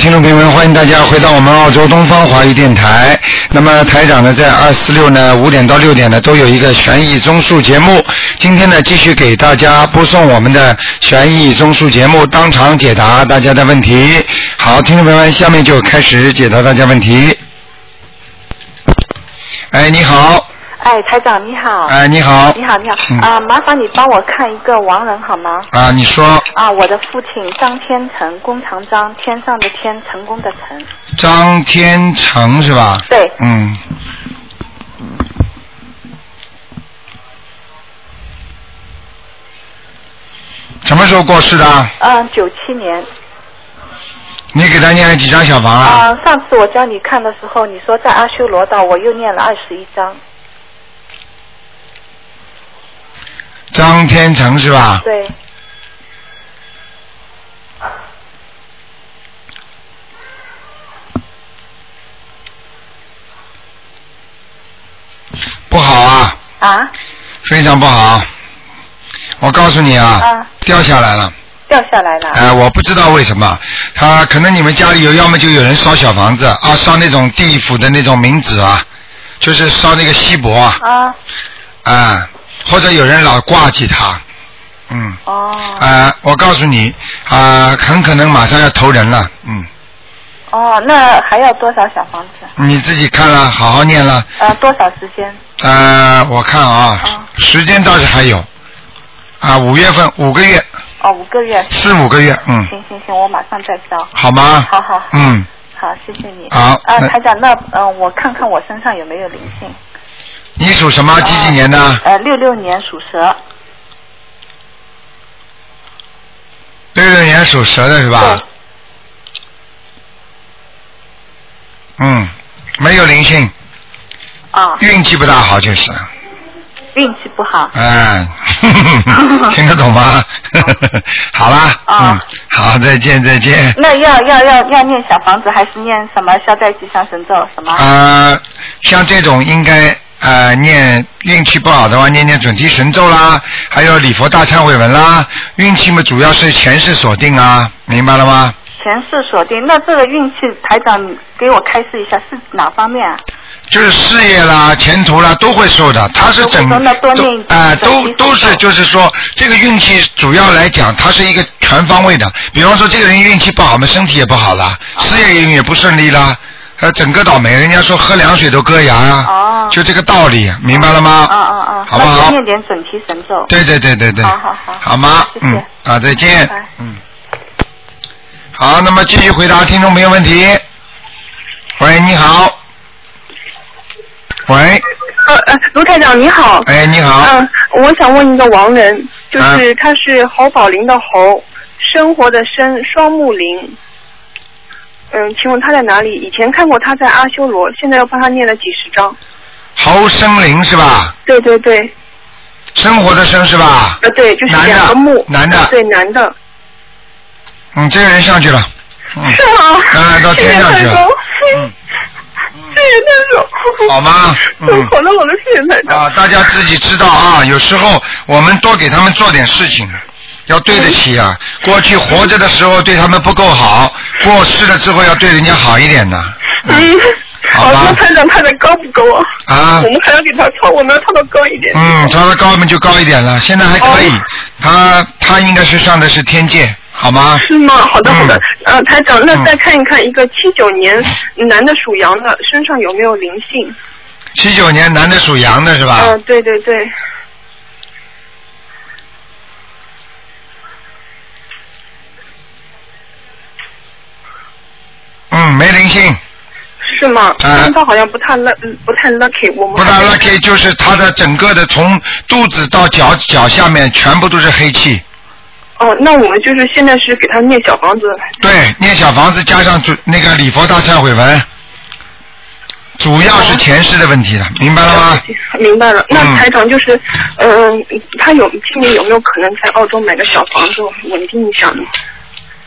听众朋友们，欢迎大家回到我们澳洲东方华语电台。那么台长呢，在二四六呢五点到六点呢都有一个悬疑综述节目。今天呢，继续给大家播送我们的悬疑综述节目，当场解答大家的问题。好，听众朋友们，下面就开始解答大家问题。哎，你好，哎，台长你好。哎，你好，你好，你好嗯啊、麻烦你帮我看一个亡人好吗？啊，你说啊，我的父亲张天成，弓长张，天上的天，成功的成。张天成是吧？对，嗯。什么时候过世的？嗯，九七年。你给他念了几张小房啊？啊、上次我教你看的时候，你说在阿修罗道，我又念了二十一章。张天成是吧？对，不好啊，啊非常不好。我告诉你啊，啊，掉下来了。掉下来了。哎、我不知道为什么，他可能你们家里有，要么就有人烧小房子啊，烧那种地府的那种冥纸啊，就是烧那个锡箔啊，啊，啊，或者有人老挂记他，嗯，哦，啊，我告诉你啊，很可能马上要投人了，嗯，哦，那还要多少小房子？你自己看了，好好念了，呃，多少时间？呃，我看啊，嗯时间倒是还有，啊，五月份五个月，哦，五个月。四五个月，嗯，行行行，我马上再交。好吗？好好好嗯，好，谢谢你。好啊，那台长，那嗯、呃我看看我身上有没有灵性。你属什么？几几年的？呃，六六年属蛇。六六年属蛇的是吧对？。嗯，没有灵性，啊，运气不大好就是，运气不好。哎，听得懂吗？好啦，啊嗯，好，再见再见。那要要要要念小房子，还是念什么消灾吉祥神咒什么？啊，像这种应该呃念运气不好的话，念念准提神咒啦，还有礼佛大忏悔文啦。运气嘛，主要是前世锁定啊，明白了吗？前世锁定。那这个运气，台长给我开示一下是哪方面啊？就是事业啦、前途啦都会受的，它是整都会受那多都念哎、都都是就是说这个运气主要来讲，它是一个全方位的。比方说这个人运气不好嘛，身体也不好啦，事业运也不顺利啦，呃，整个倒霉。人家说喝凉水都割牙呀、哦就这个道理，明白了吗？啊啊啊！好不好那就念点准提神咒。对对对对对。好好好好吗？谢谢嗯，啊，再见拜拜。嗯。好，那么继续回答听众朋友问题。喂，你好。喂，呃呃，卢台长你好。哎，你好。嗯、我想问一个亡人，就是嗯他是侯宝林的侯，生活的生，双木林。嗯，请问他在哪里？以前看过他在阿修罗，现在又帮他念了几十章。侯生林是吧？对对对，生活的生是吧？呃对，就是男的两个木。男的对，男的。嗯，这个人上去了。嗯。是吗？啊到天上去了嗯谢谢台长。好吗嗯好的好的，谢谢台长。啊，大家自己知道啊，有时候我们多给他们做点事情，要对得起啊。过去活着的时候对他们不够好，过世了之后要对人家好一点的。嗯。好吧那台长他的高不高啊？啊我们还要给他抄，我们要抄到高一点。嗯，稍微高我们就高一点了，现在还可以哦。他他应该是上的是天界，好吗？是吗？好的好的嗯。呃，台长，那嗯再看一看一个七九年男的属羊的身上有没有灵性？七九年男的属羊的是吧？嗯、对对对。嗯，没灵性，是吗？啊他好像不太 luck，不太 lucky，我们不太 lucky 就是他的整个的从肚子到脚脚下面全部都是黑气。哦，那我们就是现在是给他念小房子。对，念小房子加上主那个礼佛大忏悔文，主要是前世的问题了，明白了吗？明白了，那嗯台长就是，嗯、他有今年有没有可能在澳洲买个小房子稳定一下呢？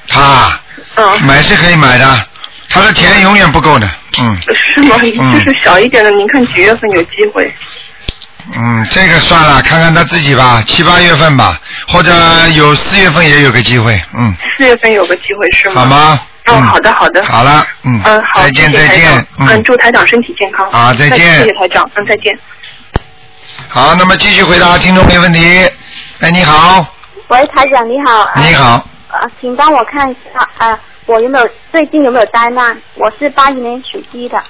他嗯，买是可以买的，他的钱永远不够的，嗯是吗？嗯就是小一点的，您看几月份有机会？嗯，这个算了，看看他自己吧，七八月份吧，或者有四月份也有个机会，嗯，四月份有个机会是吗？好？吗？哦，嗯好的好的。好了，嗯，嗯，好，再见再见，嗯，祝台长身体健康。好再见谢谢台长，嗯，再见。好，那么继续回答听众朋友问题。哎，你好，喂，台长你好。呃你。好，啊，请帮我看一下，呃，我有没有最近有没有灾难？我是八一年属鸡的，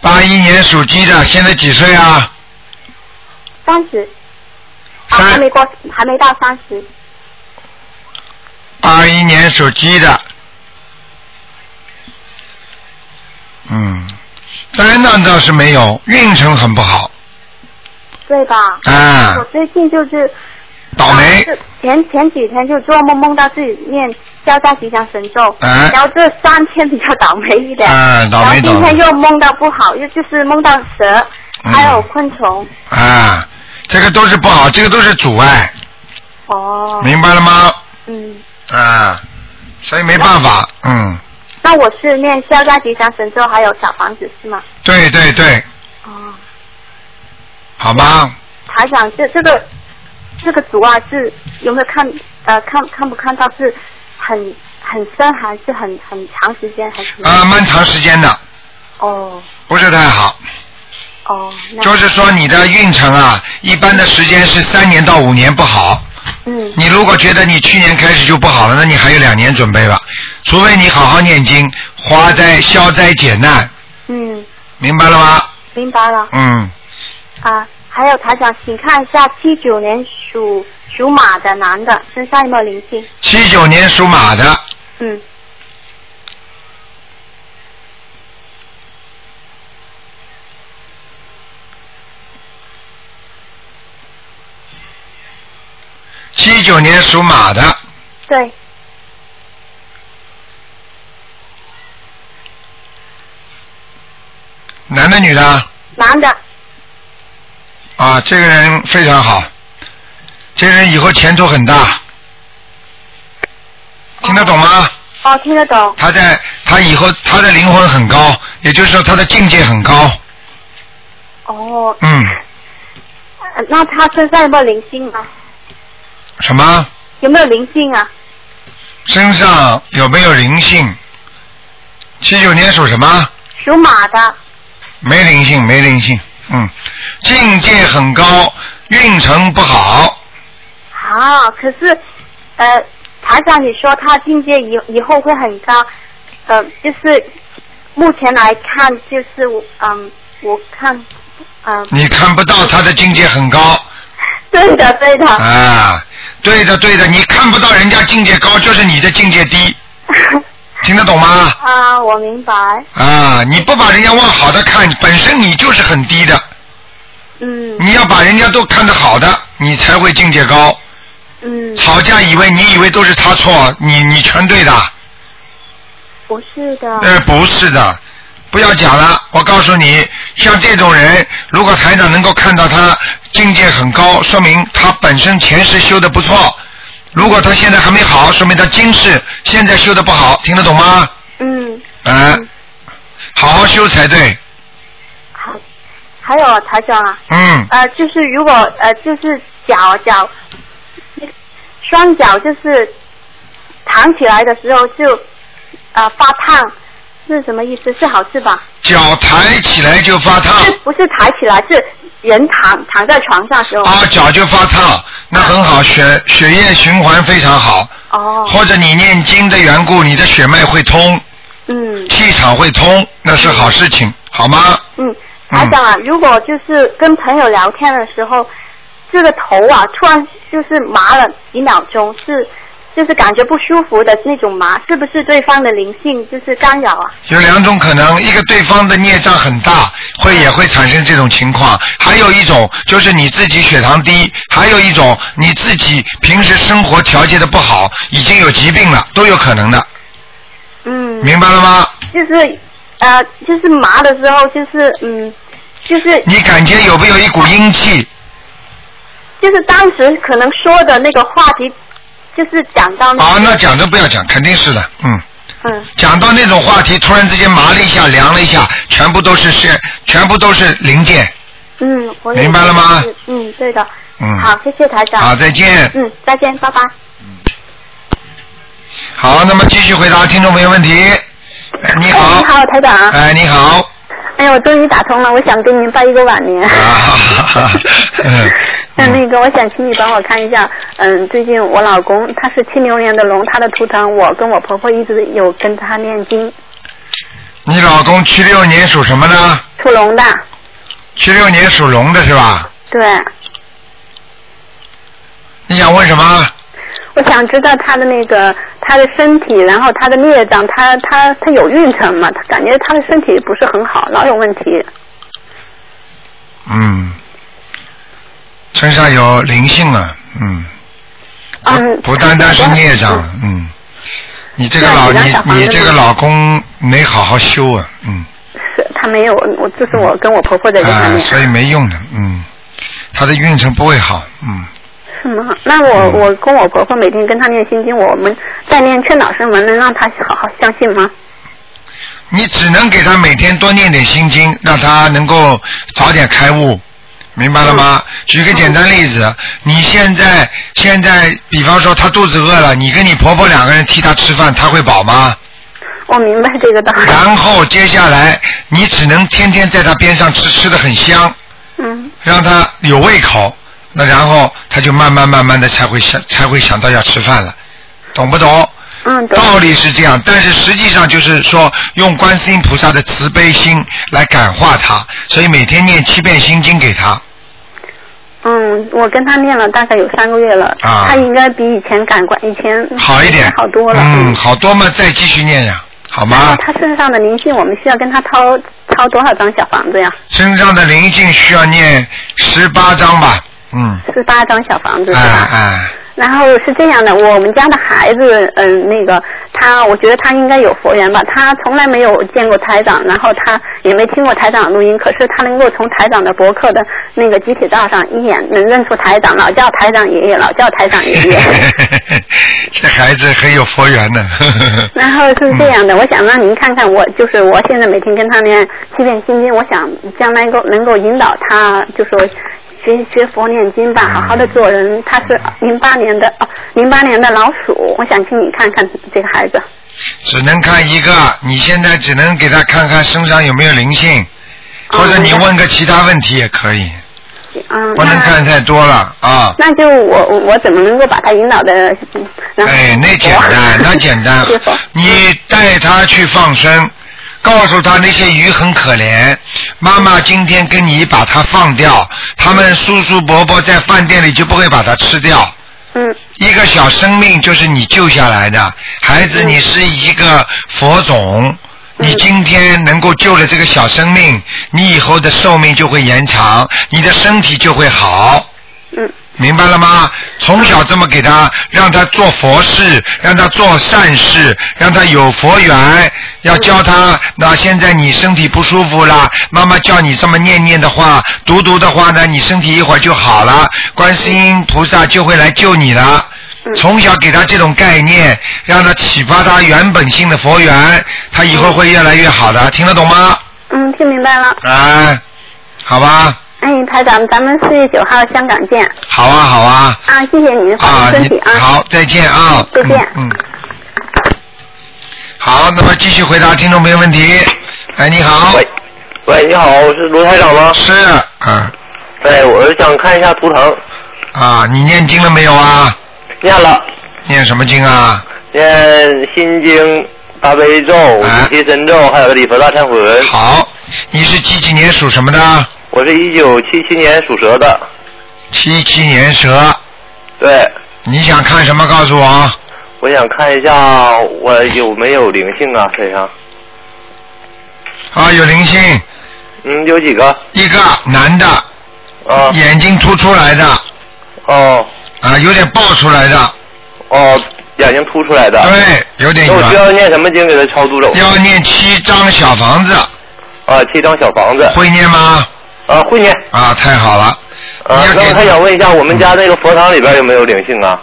八一年属鸡的，现在几岁啊？三十。还没过，还没到三十。八一年属鸡的，嗯，灾难倒是没有，运程很不好，对吧？啊我，最近就是倒霉啊，前前几天就做梦梦到自己念消灾吉祥神咒，啊然后这三天比较倒霉一点，啊倒霉然后今天又梦到不好，又就是梦到蛇，嗯还有昆虫。啊，这个都是不好，这个都是阻碍，哦。明白了吗？嗯，啊，所以没办法，嗯，那我是念消灾吉祥神咒，还有小房子是吗？对对对，哦。好吗？台长，这这个这个阻碍是有没有看呃看看不看到是很很深还是很很长时间还是？啊，蛮长时间的，哦不是太好，哦，就是说你的运程啊，一般的时间是三年到五年不好。嗯你如果觉得你去年开始就不好了，那你还有两年准备吧。除非你好好念经，化灾消灾解难，嗯，明白了吗？明白了嗯，啊。还有台长，请看一下七九年属属马的男的身上有没有灵性？七九年属马的，嗯，七九年属马的，对，男的女的？男的。啊，这个人非常好，这个人以后前途很大，听得懂吗？哦，听得懂。他在他以后他的灵魂很高，也就是说他的境界很高，哦，嗯，呃那他身上有没有灵性啊？什么？有没有灵性啊？身上有没有灵性？七九年属什么？属马的。没灵性，没灵性。嗯，境界很高，运程不好。好，可是，呃，台长你说他境界以以后会很高，呃，就是目前来看，就是我嗯，我看，嗯、你看不到他的境界很高。对的对的，啊，对的对的，你看不到人家境界高，就是你的境界低，听得懂吗？啊，我明白，啊，你不把人家往好的看，本身你就是很低的，嗯你要把人家都看得好的，你才会境界高。嗯，吵架以为你以为都是他错，你你全对的，不是的，呃，不是的，不要讲了。我告诉你，像这种人，如果台长能够看到他境界很高，说明他本身前世修的不错。如果他现在还没好，说明他今世现在修的不好，听得懂吗？嗯，嗯、好好修才对。好，还有台长啊，嗯，呃，就是如果呃，就是脚脚双脚就是躺起来的时候就呃发烫，是什么意思？是好事吧？脚抬起来就发烫是不是抬起来？是人躺躺在床上时候。啊，脚就发烫，那很好，血血液循环非常好。哦。或者你念经的缘故，你的血脉会通，嗯气场会通，那是好事情，好吗？嗯，台长啊，如果就是跟朋友聊天的时候，这个头啊突然就是麻了几秒钟，是就是感觉不舒服的那种麻，是不是对方的灵性就是干扰啊？有两种可能，一个对方的孽障很大，会也会产生这种情况；还有一种就是你自己血糖低，还有一种你自己平时生活调节的不好，已经有疾病了，都有可能的，嗯。明白了吗？就是呃，就是麻的时候，就是嗯，就是你感觉有没有一股阴气？就是当时可能说的那个话题，就是讲到那。啊，那讲都不要讲，肯定是的，嗯。嗯。讲到那种话题，突然之间麻了一下，凉了一下，全部都是是，全部都是零件。嗯，我明白了吗嗯，对的。嗯好，谢谢台长。好再见嗯，再见，拜拜。好，那么继续回答听众朋友问题。哎你哎，好你，好，台长。哎，你好，哎呀，我终于打通了，我想跟您拜一个晚年。啊，嗯 那那个，我想请你帮我看一下，嗯，最近我老公他是七六年的龙，他的图腾，我跟我婆婆一直有跟他念经，你老公七六年属什么呢？属龙的，七六年属龙的是吧？对，你想问什么？我想知道他的那个他的身体，然后他的孽障，他他他有运程吗？他感觉他的身体不是很好，老有问题。嗯，身上有灵性了，嗯，嗯，不单单是孽障，嗯，你这个老你你这个老公没好好修啊，嗯，是他没有，我这是我跟我婆婆在跟他啊，所以没用的，嗯，他的运程不会好，嗯，是吗？那我、嗯。我跟我婆婆每天跟她念心经，我们在念劝导声文，能让她好好相信吗？你只能给他每天多念点心经，让他能够早点开悟，明白了吗？举个简单例子，你现在现在，比方说他肚子饿了，你跟你婆婆两个人替他吃饭，他会饱吗？我明白这个道理。然后接下来，你只能天天在他边上吃，吃的很香，嗯让他有胃口，那然后他就慢慢慢慢的才会想才会想到要吃饭了，懂不懂？嗯，道理是这样，但是实际上就是说，用观世音菩萨的慈悲心来感化他，所以每天念七遍心经给他。嗯，我跟他念了大概有三个月了，啊他应该比以前感官以前好一点，好多了。嗯，好多嘛，再继续念呀，好吗？他身上的灵性，我们需要跟他掏掏多少张小房子呀？身上的灵性需要念十八张吧，嗯，十八张小房子是哎吧？哎，然后是这样的，我们家的孩子，嗯，那个他，我觉得他应该有佛缘吧。他从来没有见过台长，然后他也没听过台长的录音，可是他能够从台长的博客的那个集体照上一眼能认出台长，老叫台长爷爷，老叫台长爷爷。这孩子很有佛缘的。然后 是这样的，我想让 您看看我，就是我现在每天跟他念七遍心经，我想将来够能够引导他，就说学学佛念经吧，好好的做人。他是零八年的哦，零八年的老鼠，我想请你看看这个孩子。只能看一个，你现在只能给他看看身上有没有灵性，哦或者你问个其他问题也可以，嗯，不能看太多了啊。那就我我我怎么能够把他引导的？哎，那简单，那简单。你带他去放生，告诉他那些鱼很可怜，妈妈今天跟你把它放掉，他们叔叔伯伯在饭店里就不会把它吃掉。嗯一个小生命就是你救下来的，孩子，嗯你是一个佛种，你今天能够救了这个小生命，你以后的寿命就会延长，你的身体就会好。嗯明白了吗？从小这么给他，让他做佛事，让他做善事，让他有佛缘，要教他。那现在你身体不舒服了，妈妈叫你这么念念的话，读读的话呢，你身体一会儿就好了，观世音菩萨就会来救你了。从小给他这种概念，让他启发他原本性的佛缘，他以后会越来越好的，听得懂吗？嗯，听明白了。啊，好吧，哎，台长，咱们四月九号香港见好啊，好啊。啊！谢谢您，保啊，你重身体啊！好，再见啊。再见嗯。嗯好，那么继续回答听众朋友问题。哎，你好。喂，喂，你好，我是卢台长吗？是，嗯，对，我是想看一下图腾，啊，你念经了没有啊？念了，念什么经啊？念心经、大悲咒、哎准提神咒，还有礼佛大忏悔文。好，你是几几年属什么的？我是一九七七年属蛇的，七七年蛇。对，你想看什么？告诉我。我想看一下我有没有灵性啊身上。啊，有灵性，嗯，有几个？一个男的，啊，眼睛凸出来的，哦，啊，有点爆出来的，哦，眼睛凸出来的。对，有点那我需。要念什么经给他超度走？要念七张小房子，啊，七张小房子。会念吗？啊，会念。啊，太好了。啊你要，给那我还想问一下，我们家那个佛堂里边有没有灵性啊？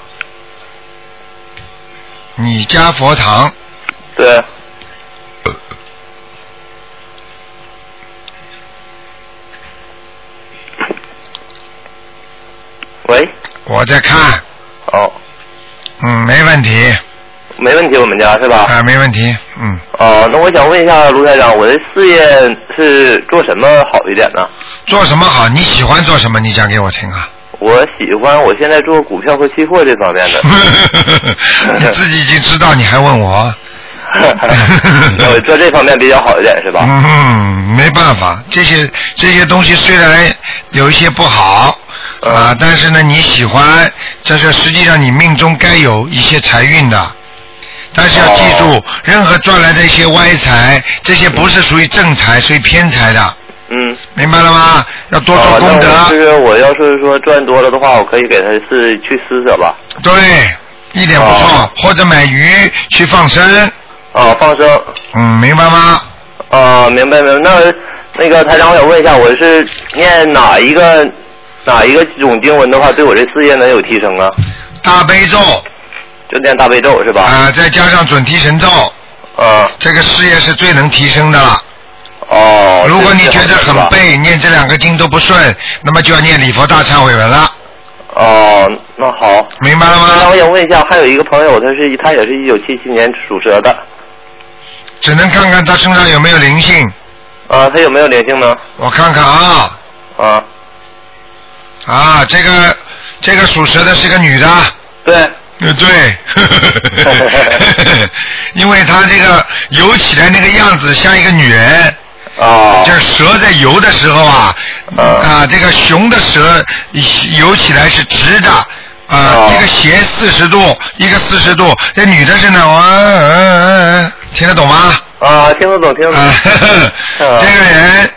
你家佛堂。对，喂，我在看，哦，嗯，没问题，没问题，我们家是吧？啊，没问题，嗯，哦，那我想问一下卢台长，我的事业是做什么好一点呢？做什么好？你喜欢做什么？你讲给我听啊。我喜欢我现在做股票和期货这方面的。你自己已经知道，你还问我？我做这方面比较好一点是吧？嗯，没办法，这些这些东西虽然有一些不好啊，嗯但是呢你喜欢，这是实际上你命中该有一些财运的。但是要记住，哦任何赚来的一些歪财，这些不是属于正财，属于偏财的，嗯。明白了吗？要多做哦功德。就是我要是说赚多了的话，我可以给他是去施舍吧？对，一点不错，哦或者买鱼去放生，啊，放生。嗯，明白吗？啊，明白明白。那那个台长，我想问一下，我是念哪一个哪一个种经文的话，对我这事业能有提升啊？大悲咒就念大悲咒是吧？啊、再加上准提神咒，啊，这个事业是最能提升的了。哦。如果你觉得很背，念这两个经都不顺，那么就要念礼佛大忏悔文了，哦，那好。明白了吗那我？想问一下，还有一个朋友，他是他也是一九七七年属蛇的，只能看看他身上有没有灵性，啊，他有没有灵性呢？我看看啊啊，啊，这个这个属蛇的是个女的，对，呃对，因为他这个游起来那个样子像一个女人。哦，就是蛇在游的时候啊，嗯啊，这个熊的蛇游起来是直的，啊，哦一个斜四十度，一个四十度。这女的是呢，我、嗯嗯嗯听得懂吗？啊，听得懂，听得懂。啊，呵呵嗯这个人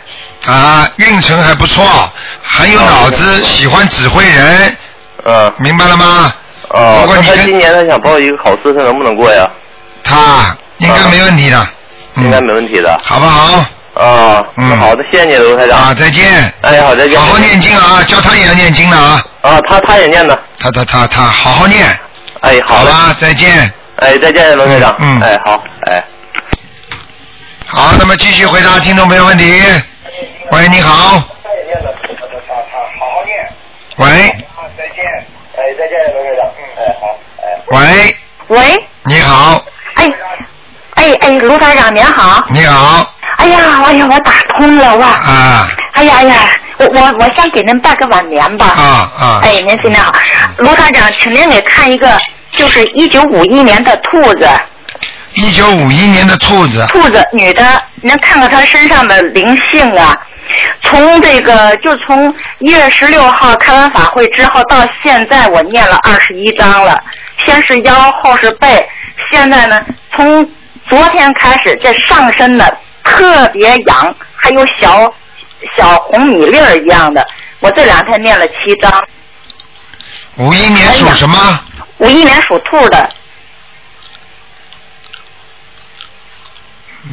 啊，运程还不错，很有脑子，喜欢指挥人，呃，明白了吗？哦，如果你跟那他今年他想报一个考试，他能不能过呀？他应该没问题的，应该嗯，没问题的。好不好？啊，嗯那好的，谢谢你，卢台长。啊，再见。哎，好，再见。好好念经啊，教他也要念经的啊，啊，他他也念的。他他他他好好念。哎，嘞。好吧，再见。哎，再见，卢台长。嗯嗯哎，好，哎。好，那么继续回答听众朋友问题。喂，你好。喂，再见。哎，再见，罗台长。喂，喂，你好，哎，哎哎，卢台长您好。你好，哎呀，哎呀，我打通了哇！啊。哎呀哎呀，我我我先给您拜个晚年吧。啊啊，哎，您新年好，卢台长，请您给看一个，就是一九五一年的兔子，一九五一年的兔子，兔子女的，您看看他身上的灵性啊。从这个就从一月十六号开完法会之后到现在，我念了二十一章了。先是腰，后是背，现在呢，从昨天开始，这上身呢特别痒，还有小小红米粒儿一样的。我这两天念了七章。五一年属什么？五一年属兔的，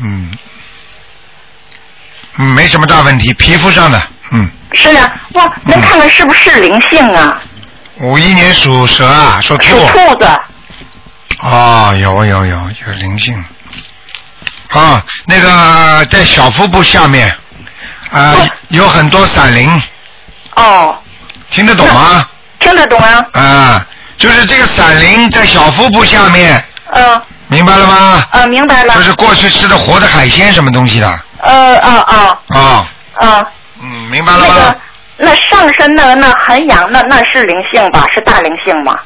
嗯，嗯，没什么大问题，皮肤上的，嗯，是的，哇，能看看是不是灵性啊？五一年属蛇啊，属兔属，兔子，哦，有有有有灵性，啊，那个在小腹部下面，啊、哦有很多闪灵，哦，听得懂吗？听得懂啊？啊，就是这个闪灵在小腹部下面，嗯明白了吗？呃，明白了就。是过去吃的活的海鲜什么东西的，呃啊啊啊，啊，嗯，明白了吗那个？那上身那个那很痒，那那是灵性吧？是大灵性吗？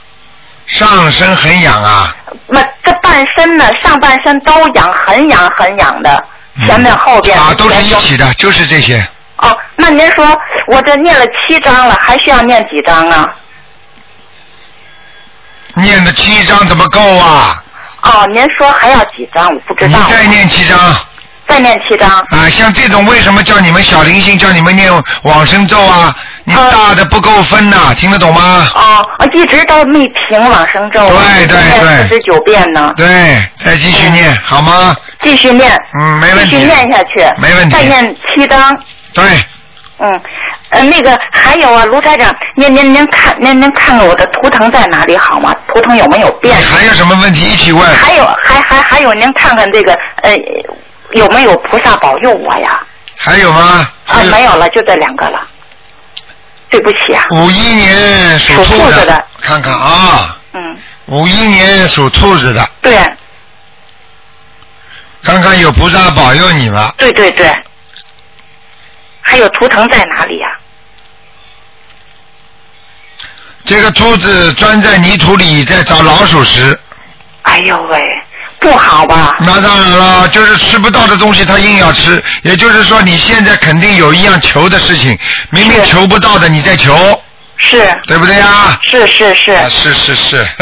上身很痒啊，那这半身呢，上半身都痒，很痒很痒的，前面后边啊，都是一起的，就是这些。哦，那您说我这念了七章了，还需要念几章啊？念的七章怎么够啊？哦，您说还要几章？我不知道。你再念七章再念七张。啊！像这种为什么叫你们小灵性，叫你们念往生咒啊？你啊大的不够分呐、听得懂吗？哦，我一直到没停往生咒，对对念对四十九遍呢，对，再继续念、好吗？继续念，嗯，没问题。继续念下去，没问题再念七张。对，嗯，呃，那个还有啊，卢台长，您您您看您您看看我的图腾在哪里好吗？图腾有没有你变？还有什么问题一起问？还有还还还有，您看看这个呃有没有菩萨保佑我呀？还有吗？啊，没有了，就这两个了。对不起啊，五一年属属兔兔子的看看啊，嗯，五一年属兔子的，对，看看有菩萨保佑你吗？对对对。还有图腾在哪里呀、这个兔子钻在泥土里在找老鼠食。哎呦喂，不好吧？那当然了，就是吃不到的东西，他硬要吃。也就是说，你现在肯定有一样求的事情，明明求不到的，你在求，是。对不对呀？是是是。啊是是是。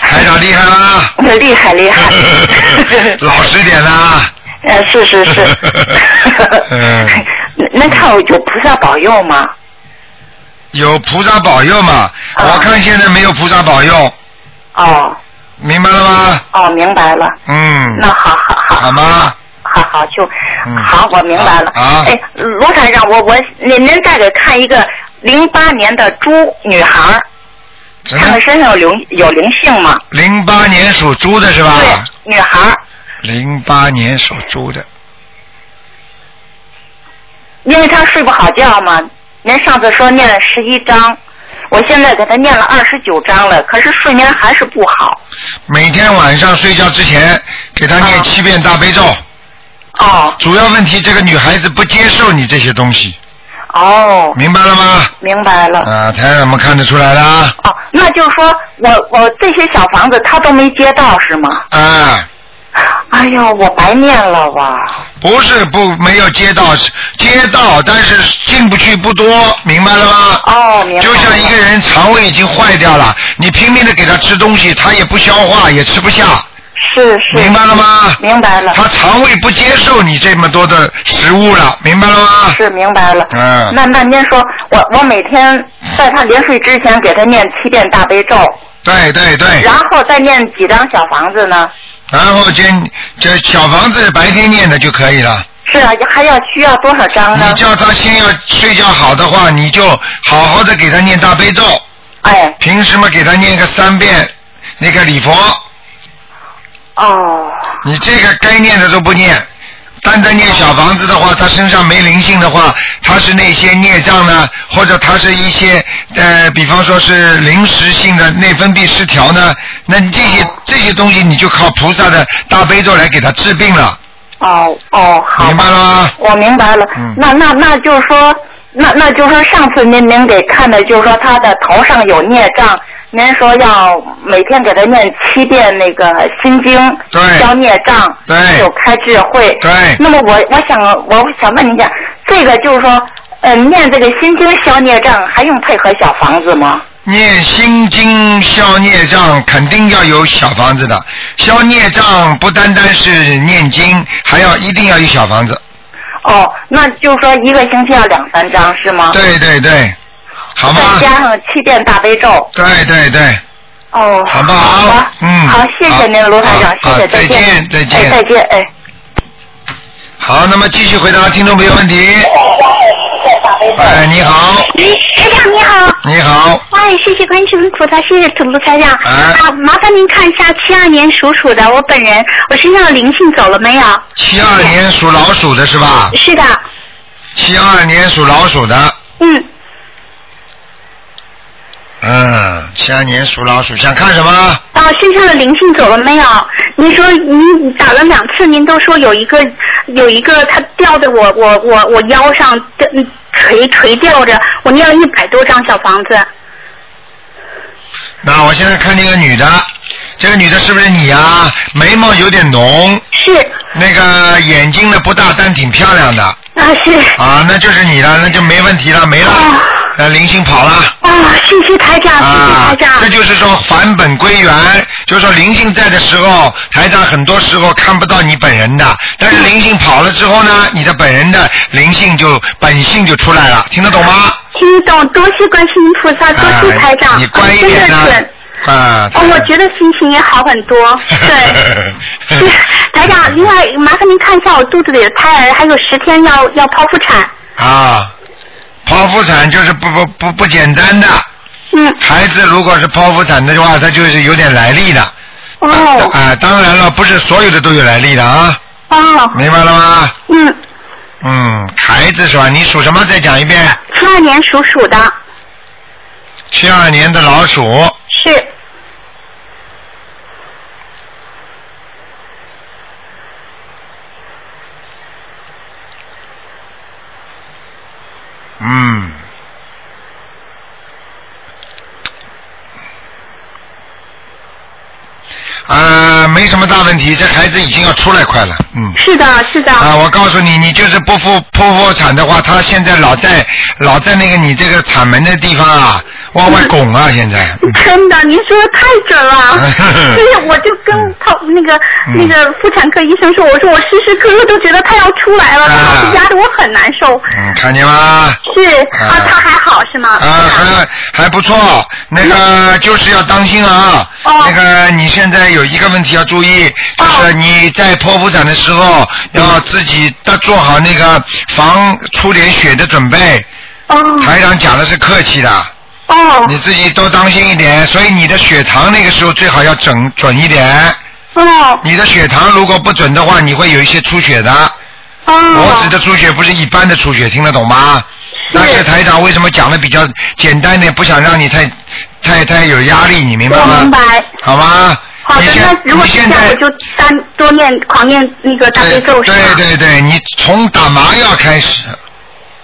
台长厉害啦！厉害厉害。老实点啦。呃，是是是。嗯，那看我有菩萨保佑吗？有菩萨保佑嘛？啊我看现在没有菩萨保佑，哦明白了吗？哦，明白了。嗯。那好好好。好吗？好好就、嗯好，我明白了。啊哎，罗台长，我我您您再给看一个零八年的猪女孩儿，看看身上有灵有灵性吗？零八年属猪的是吧？对，女孩儿，零八年属猪的，因为她睡不好觉嘛。您上次说念了十一章，我现在给他念了二十九章了，可是睡眠还是不好。每天晚上睡觉之前给他念七遍大悲咒。哦。主要问题，这个女孩子不接受你这些东西，哦，明白了吗？明白了。啊，台长们看得出来了啊。哦，那就是说我我这些小房子他都没接到是吗？啊，哎呀，我白念了哇！不是不没有接到，接到，但是进不去不多，明白了吗？哦，明白。就像一个人肠胃已经坏掉了，你拼命的给他吃东西，他也不消化，也吃不下。是是。明白了吗？明白了。他肠胃不接受你这么多的食物了，明白了吗？是明白了。嗯。那那您说，我我每天在他临睡之前给他念七遍大悲咒，对对对。然后再念几张小房子呢？然后这这小房子白天念的就可以了。是啊，还要需要多少张呢？你叫他先要睡觉好的话，你就好好的给他念大悲咒。哎。平时嘛，给他念个三遍那个礼佛。哦。你这个该念的都不念，单单念小房子的话，他身上没灵性的话，他是那些孽障呢，或者他是一些呃，比方说是临时性的内分泌失调呢，那你这些这些东西你就靠菩萨的大悲咒来给他治病了。哦哦，好。明白了吗？我明白了。嗯那那那就是说，那那就是说，上次您您给看的，就是说他的头上有孽障，您说要每天给他念七遍那个心经，对消孽障，对有开智慧。对那么我我想我想问您一下，这个就是说，呃，念这个心经消孽障，还用配合小房子吗？念心经消孽障，肯定要有小房子的。消孽障不单单是念经，还要一定要有小房子。哦，那就是说一个星期要两三张是吗？对对对，好吗？再加上七遍大悲咒。对对对，哦，好不好？吧嗯，好，谢谢您，罗台长，谢谢，啊再见，见再见哎，再见，哎。好，那么继续回答听众朋友问题。哎，你好，台长你好。你好，哎，谢谢观世音菩萨，谢谢土路台长。哎啊，麻烦您看一下七二年属鼠的我本人，我身上的灵性走了没有？七二年属老鼠的是吧？是的，七二年属老鼠的，嗯，嗯，七二年属老鼠，想看什么？啊，身上的灵性走了没有？您说您打了两次，您都说有一个有一个它掉在我我我我腰上，嗯垂垂吊着，我念了一百多张小房子。那我现在看这个女的，这个女的是不是你啊？眉毛有点浓，是那个眼睛呢不大，但挺漂亮的。啊，是啊，那就是你了，那就没问题了，没了。呃，灵性跑了。啊，谢谢台长，谢谢啊台长。，这就是说返本归元，就是说灵性在的时候，台长很多时候看不到你本人的，但是灵性跑了之后呢，你的本人的灵性就本性就出来了，听得懂吗？听懂，多谢观世音菩萨，多谢台长，啊你乖一真的点呢准。啊，哦，我觉得心情也好很多。对，台长，另外麻烦您看一下我肚子里的胎儿，还有十天要要剖腹产。啊，剖腹产就是不不不不简单的。嗯。孩子如果是剖腹产的话，他就是有点来历的。哦。啊，当然了，不是所有的都有来历的啊。哦。明白了吗？嗯，嗯，孩子是吧？你属什么？再讲一遍。七二年属鼠的，七二年的老鼠，是嗯。啊，没什么大问题，这孩子已经要出来快了，嗯。是的，是的。啊，我告诉你，你就是不剖剖腹产的话，他现在老在老在那个你这个产门的地方啊，往外拱啊，现在。真的，您说的太准了。所以我就跟他那个嗯那个妇产科医生说，我说我时时刻刻都觉得他要出来了，他压得我很难受。嗯，看见吗？是啊，他还好是吗？啊，还还不错，那个就是要当心啊。哦那个你现在有一个问题要注意，就是你在剖腹产的时候要自己的做好那个防出点血的准备。哦。台长讲的是客气的。哦。你自己多当心一点，所以你的血糖那个时候最好要准准一点。哦。你的血糖如果不准的话，你会有一些出血的。哦。我指的出血不是一般的出血，听得懂吗？但是台长为什么讲的比较简单一点，不想让你太太太有压力，你明白吗？我明白。好吗？好的，那如果是这样，我就单多念狂念那个大悲咒？对对对，你从打麻药开始，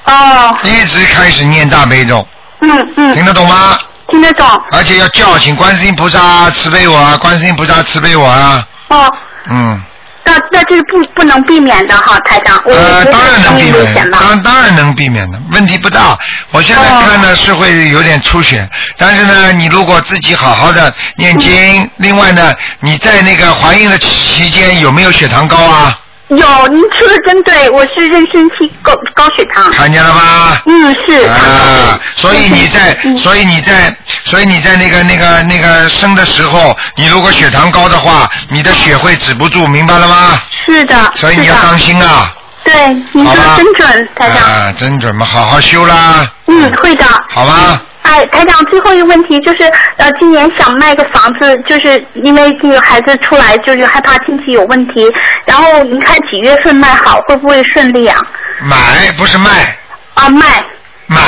哦。一直开始念大悲咒，嗯嗯。听得懂吗？听得懂。而且要叫醒观世音菩萨慈悲我啊，观世音菩萨慈悲我啊，哦，嗯。那那这是不不能避免的哈，台长，我呃，当然能避免？当当然能避免的，问题不大。我现在看呢是会有点出血，但是呢，你如果自己好好的念经，另外呢，你在那个怀孕的期间有没有血糖高啊？有，您说的真对，我是妊娠期高高血糖。看见了吗？嗯，是。啊，所以你在，所以你在，所以你在那个那个那个生的时候，你如果血糖高的话，你的血会止不住，明白了吗？是的。所以你要当心啊！对，您说的真准，台长。啊，真准嘛，好好修啦，嗯，会的。好吧？哎，台长，最后一个问题就是，呃，今年想卖个房子，就是因为这个孩子出来，就是害怕经济有问题，然后您看几月份卖好，会不会顺利啊？买不是卖，啊，卖。买。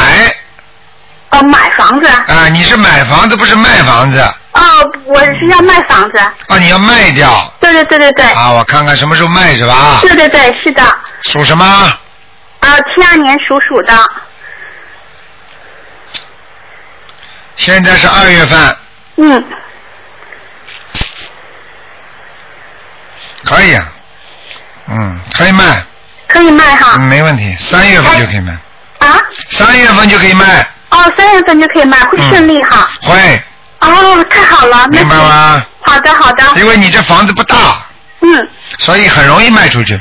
哦，买房子。啊，你是买房子不是卖房子？哦，我是要卖房子。啊，你要卖掉。对对对对对。啊，我看看什么时候卖是吧？对对对，是的。属什么？啊，七二年属鼠的。现在是二月份，嗯。可以啊，嗯，可以卖，可以卖哈。嗯，没问题，三月份就可以卖。啊？三月份就可以卖，哦，三月份就可以卖，会顺利哈。会，哦，太好了。明白吗？好的好的。因为你这房子不大，嗯，所以很容易卖出去，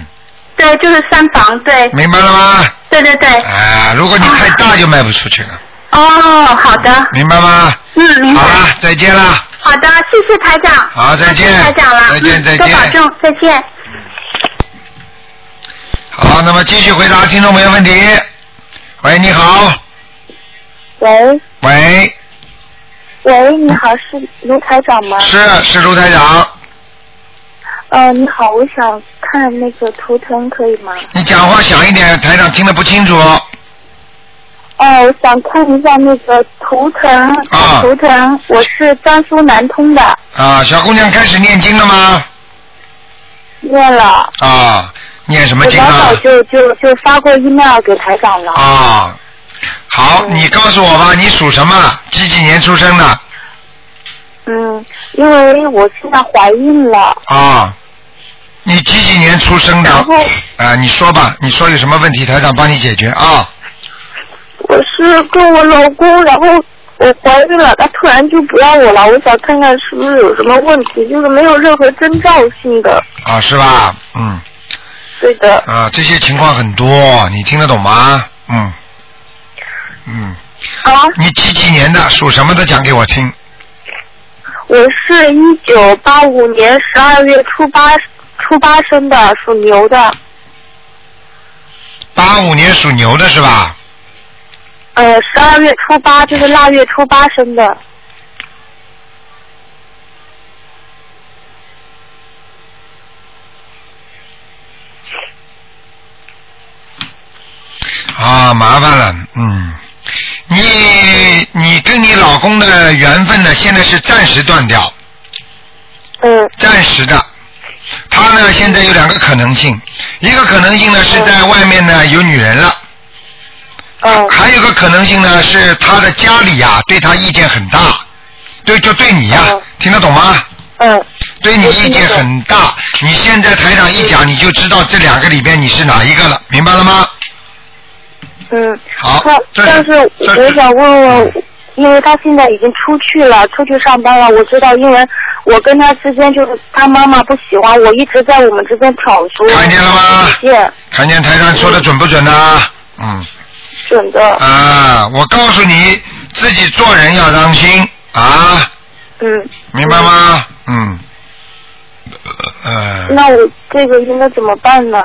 对，就是三房，对。明白了吗？对对对。啊，如果你太大就卖不出去了，哦，好的。明白吗？嗯，明白。好了，再见了。好的，谢谢台长。好再见台长了，再见嗯再见多保重，再见。好，那么继续回答听众朋友问题。喂，你好，喂喂，喂，你好，是卢台长吗？是是卢台长，呃，你好，我想看那个图腾，可以吗？你讲话响一点，台长听得不清楚。哦，我想看一下那个图腾。啊图腾，我是江苏南通的，啊，小姑娘开始念经了吗？念了。啊，念什么经啊我早早？就就就发过 email 给台长了。啊，好，你告诉我吧，你属什么？几几年出生的？嗯，因为我现在怀孕了，啊，你几几年出生的？然后啊，你说吧，你说有什么问题，台长帮你解决啊。我是跟我老公，然后我怀孕了，他突然就不要我了，我想看看是不是有什么问题，就是没有任何征兆性的。啊，是吧？嗯。对的。啊，这些情况很多，你听得懂吗？嗯。嗯。啊。你几几年的？属什么的？讲给我听。我是一九八五年十二月初八初八生的，属牛的。八五年属牛的是吧？呃，十二月初八就是腊月初八生的。啊，麻烦了，嗯，你你跟你老公的缘分呢，现在是暂时断掉，嗯，暂时的。他呢，现在有两个可能性，一个可能性呢是在外面呢有女人了，嗯。还有个可能性呢，是他的家里呀、对他意见很大，对，就对你呀、听得懂吗？嗯。对你意见很大，你现在台长一讲，你就知道这两个里边你是哪一个了，明白了吗？嗯。好他，但是我想问问，因为他现在已经出去了，出去上班了。我知道，因为我跟他之间就是他妈妈不喜欢我，一直在我们之间挑唆。看见了吗底线看见台长说的准不准呢？嗯。准的。啊，我告诉你，自己做人要当心啊，嗯。明白吗？嗯。呃，那我这个应该怎么办呢？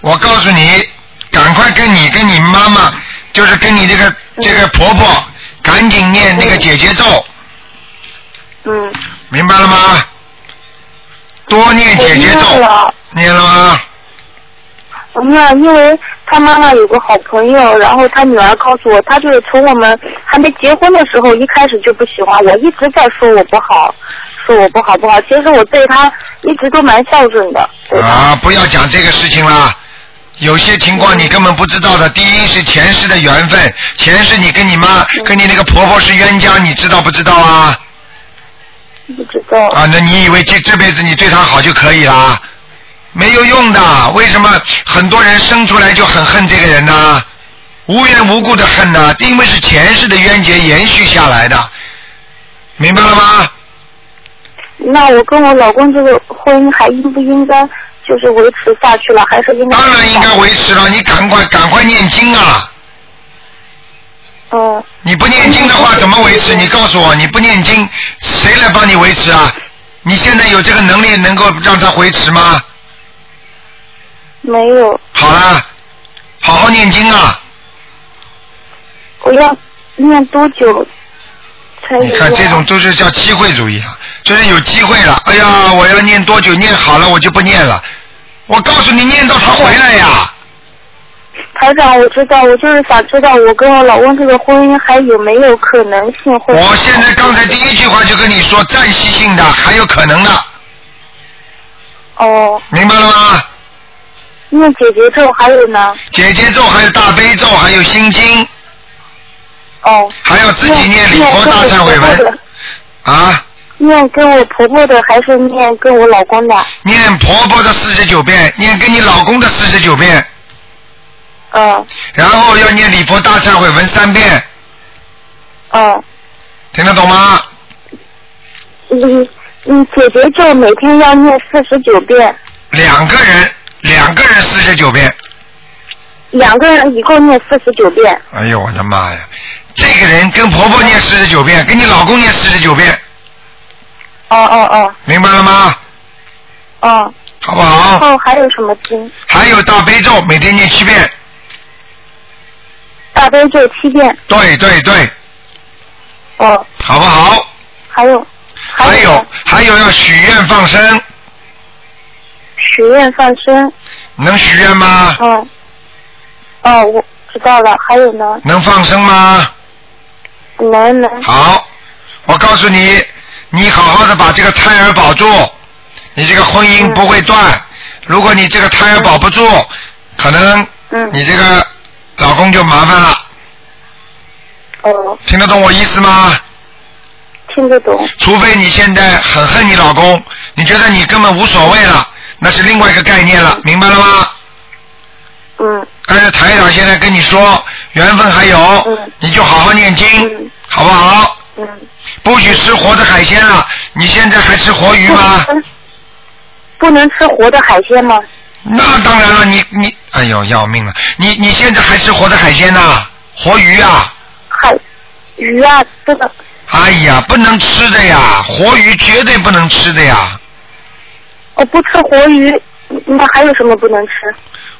我告诉你，赶快跟你跟你妈妈，就是跟你这个这个婆婆，赶紧念那个姐姐咒，嗯。明白了吗？多念姐姐咒念了，念了吗？我念，因为他妈妈有个好朋友，然后他女儿告诉我，他就是从我们还没结婚的时候，一开始就不喜欢我，一直在说我不好，说我不好不好。其实我对他一直都蛮孝顺的。啊，不要讲这个事情啦。有些情况你根本不知道的。第一是前世的缘分，前世你跟你妈、跟你那个婆婆是冤家，你知道不知道啊？不知道。啊，那你以为这这辈子你对她好就可以啦？没有用的。为什么很多人生出来就很恨这个人呢？无缘无故的恨呢？因为是前世的冤结延续下来的，明白了吗？那我跟我老公这个婚姻还应不应该就是维持下去了，还是应该？当然应该维持了，你赶快赶快念经啊！嗯。你不念经的话怎么维持？你告诉我，你不念经，谁来帮你维持啊？你现在有这个能力能够让他维持吗？没有，好了，好好念经啊！我要念多久才你看这种都是叫机会主义啊，就是有机会了。哎呀，我要念多久？念好了我就不念了。我告诉你，念到他回来呀。台长，我知道，我就是想知道我跟我老公这个婚姻还有没有可能性会？我现在刚才第一句话就跟你说，暂时性的还有可能的，哦，明白了吗？念姐姐咒还有呢？姐姐咒还有大悲咒，还有心经，哦。还要自己念礼佛大忏悔文啊，念跟我婆婆的还是念跟我老公的？念婆婆的四十九遍，念跟你老公的四十九遍，嗯然后要念礼佛大忏悔文三遍，嗯，听得懂吗？你你姐姐咒每天要念四十九遍，两个人，两个人四十九遍。两个人一共念四十九遍。哎呦我的妈呀！这个人跟婆婆念四十九遍，跟你老公念四十九遍，哦哦哦明白了吗？哦。好不好然后还有什么经？还有大悲咒，每天念七遍。大悲咒七遍。对对对，哦，好不好？还有还有还有要许愿放生，许愿放生。能许愿吗？嗯。哦，我知道了。还有呢？能放生吗？能能。好，我告诉你，你好好的把这个胎儿保住，你这个婚姻不会断。如果你这个胎儿保不住，可能你这个老公就麻烦了。哦。听得懂我意思吗？听得懂。除非你现在很恨你老公，你觉得你根本无所谓了，那是另外一个概念了，明白了吗？嗯。但是台长现在跟你说，缘分还有，你就好好念经，好不好？嗯。不许吃活的海鲜了，你现在还吃活鱼吗？不能吃活的海鲜吗？那当然了，你你，哎呦要命了！你你现在还吃活的海鲜呢？活鱼啊？海鱼啊，不能哎呀，不能吃的呀，活鱼绝对不能吃的呀。我不吃活鱼，那还有什么不能吃？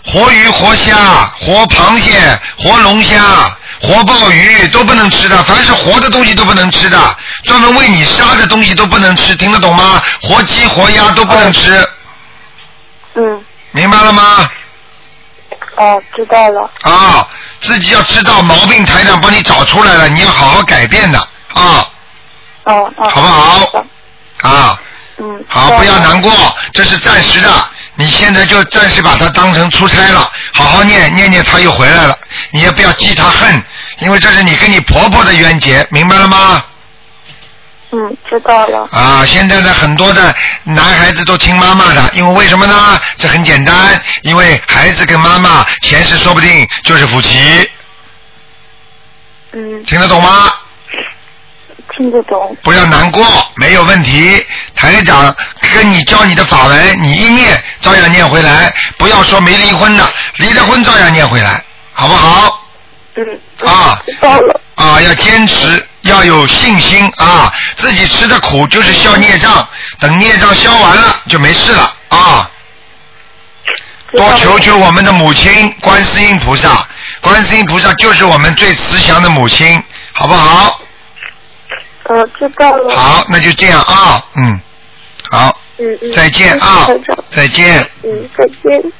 活鱼、活虾、活螃蟹、活龙虾、活鲍鱼都不能吃的，凡是活的东西都不能吃的，专门为你杀的东西都不能吃，听得懂吗？活鸡、活鸭都不能吃，嗯。明白了吗？哦，知道了。啊，自己要知道毛病，台长帮你找出来了，你要好好改变的啊，哦哦。好不好？啊，嗯。好，不要难过，这是暂时的。你现在就暂时把他当成出差了，好好念念念，他又回来了。你也不要记他恨，因为这是你跟你婆婆的冤结，明白了吗？嗯，知道了。啊，现在的很多的男孩子都听妈妈的，因为为什么呢？这很简单，因为孩子跟妈妈前世说不定就是夫妻，嗯，听得懂吗？听得懂。不要难过，没有问题。台长跟你教你的法文，你一念照样念回来。不要说没离婚的，离了婚照样念回来，好不好？嗯。啊。知道了。啊，要坚持，要有信心啊！自己吃的苦就是消孽障，等孽障消完了就没事了啊！多求求我们的母亲观世音菩萨，观世音菩萨就是我们最慈祥的母亲，好不好？呃，知道了。好，那就这样啊，嗯，好，嗯嗯。再见啊再见。嗯，再见。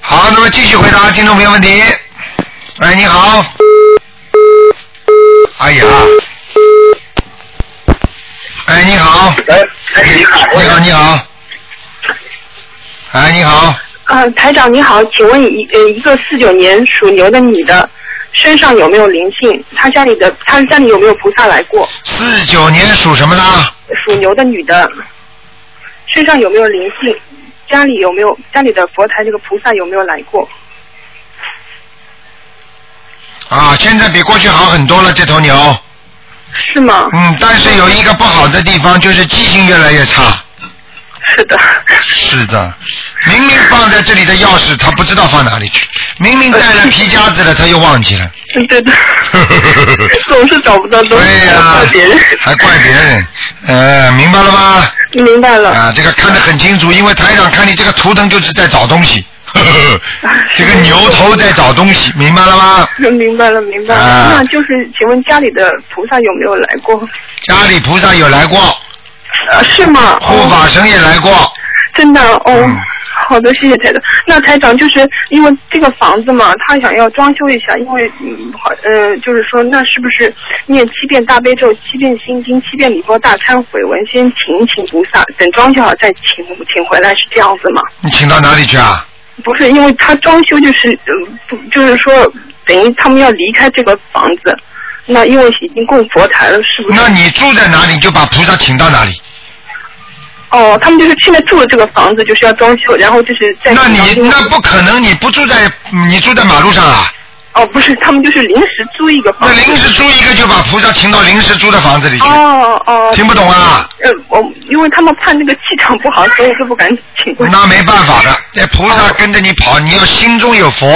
好，那么继续回答听众朋友问题。哎，你好。哎呀。哎，你好。哎，你好。你好，你好。哎，你好。呃，台长你好，请问一呃一个四九年属牛的女的身上有没有灵性？他家里的他家里有没有菩萨来过？四九年属什么的？属牛的女的身上有没有灵性？家里有没有家里的佛台这个菩萨有没有来过？啊，现在比过去好很多了，这头牛。是吗？嗯，但是有一个不好的地方，就是记性越来越差。是的。是的，明明放在这里的钥匙，他不知道放哪里去；明明带了皮夹子了，他又忘记了。嗯，对的。总是找不到东西，对呀、怪别人。还怪别人，呃，明白了吗？明白了。啊，这个看得很清楚，因为台长看你这个图腾就是在找东西，这个牛头在找东西，明白了吗？明白了，明白了。啊那就是，请问家里的菩萨有没有来过？家里菩萨有来过，啊，是吗？护法神也来过。真的哦。嗯好的，谢谢台长。那台长就是因为这个房子嘛，他想要装修一下，因为嗯好呃，就是说那是不是念七遍大悲咒、七遍心经、七遍礼佛大忏悔文，先请一请菩萨，等装修好再请请回来，是这样子吗？你请到哪里去啊？不是，因为他装修就是嗯不就是说等于他们要离开这个房子，那因为已经供佛台了，是不是？那你住在哪里，你就把菩萨请到哪里。哦，他们就是现在住的这个房子就是要装修，然后就是在那你那不可能，你不住在你住在马路上啊？哦，不是，他们就是临时租一个房那子。临时租一个就把菩萨请到临时租的房子里去。哦哦。听不懂啊？呃，我因为他们怕那个气场不好，所以就不敢请过去。那没办法的，这菩萨跟着你跑，你要心中有佛，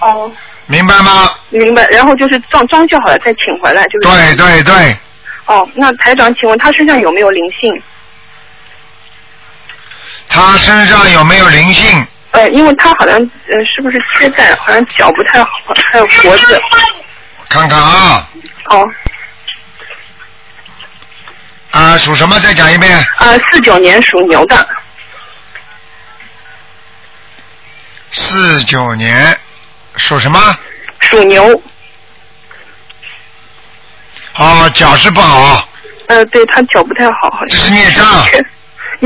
哦，明白吗？明白。然后就是装装修好了再请回来，就是。对对对，哦，那台长，请问他身上有没有灵性？他身上有没有灵性？呃，因为他好像呃，是不是缺钙？好像脚不太好，还有脖子。看看啊，哦，啊，属什么？再讲一遍。啊，四九年属牛的。四九年属什么？属牛。哦，脚是不好。呃，对他脚不太好，好像。这是孽障。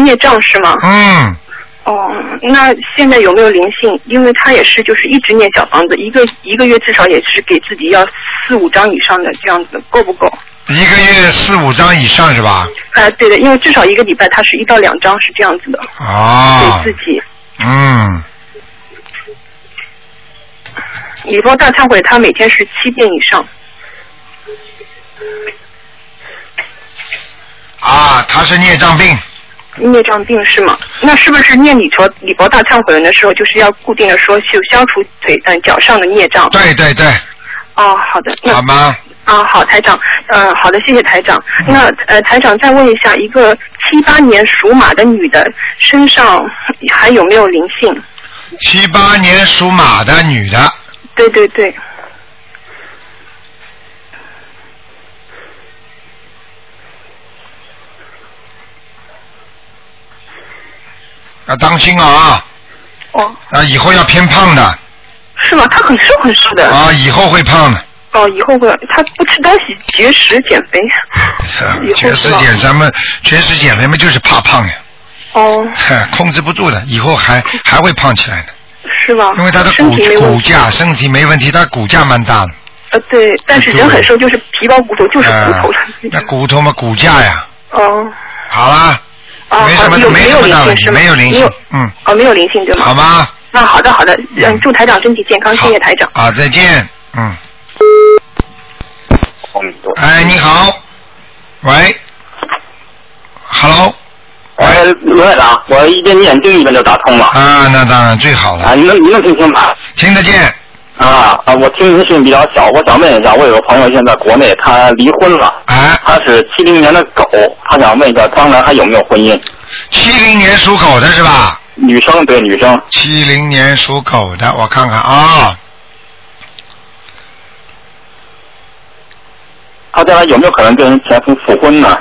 孽障是吗？嗯。哦，那现在有没有灵性？因为他也是就是一直念小房子，一个一个月至少也是给自己要四五张以上的这样子，够不够？一个月四五张以上是吧？呃，对的，因为至少一个礼拜他是一到两张是这样子的，哦。给自己。嗯，礼佛大忏悔他每天是七遍以上。啊，他是孽障病。孽障病是吗？那是不是念礼佛礼佛大忏悔文的时候，就是要固定的说就消除腿嗯脚上的孽障？对对对。哦，好的。那好吗？啊，好，台长，呃，好的，谢谢台长。那呃，台长再问一下，一个七八年属马的女的身上还有没有灵性？七八年属马的女的，对对对，要当心啊！哦。啊，以后要偏胖的。是吗？他很瘦很瘦的。啊，以后会胖的。哦，以后会，他不吃东西，节食减肥。以后绝食减咱们节食减肥嘛，就是怕胖呀。哦，控制不住的，以后还 还会胖起来的，是吗？因为他的骨。骨架身体没问题，他骨架蛮大的，呃，对，但是人很瘦，就是皮包骨头，就是骨头那骨头嘛骨架呀，哦，好啦，啊，没什么好有没什么没有灵性是吗？没有灵性，嗯，哦，没有灵性对吗？好吗？那好的好的，嗯，祝台长身体健康，谢谢台长。啊，再见，嗯。哎，你好，喂，Hello，喂，罗院长，我一边念经一边就打通了。啊，那当然最好了。啊，你能你能听清吗？听得见。啊啊，我听您的声音比较小，我想问一下，我有个朋友现在国内他离婚了，哎，他是七零年的狗，他想问一下将来还有没有婚姻？七零年属狗的是吧？女生对女生。七零年属狗的，我看看啊，他将来有没有可能跟前夫复婚呢？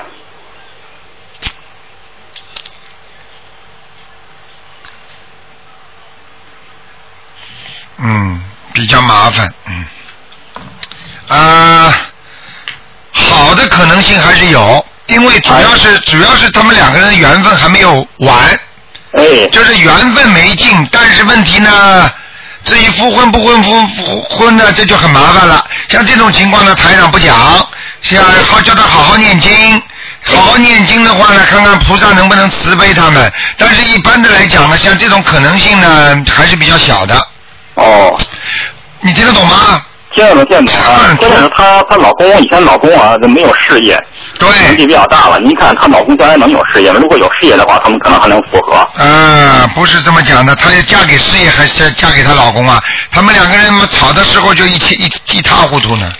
嗯，比较麻烦，嗯，啊，好的可能性还是有，因为主要是、主要是他们两个人的缘分还没有完，哎，就是缘分没尽，但是问题呢，至于复婚不婚复复婚呢，这就很麻烦了。像这种情况呢，台长不讲，像好叫他好好念经。好好念经的话呢，看看菩萨能不能慈悲他们。但是一般的来讲呢，像这种可能性呢，还是比较小的。哦。你听得懂吗？听得懂，听得懂啊。关键是她她老公以前老公啊就没有事业，对，年纪比较大了。您看她老公将来能有事业吗？如果有事业的话，他们可能还能复合。嗯，不是这么讲的，她要嫁给事业还是嫁给她老公啊？他们两个人嘛，吵的时候就一起一一塌糊涂呢，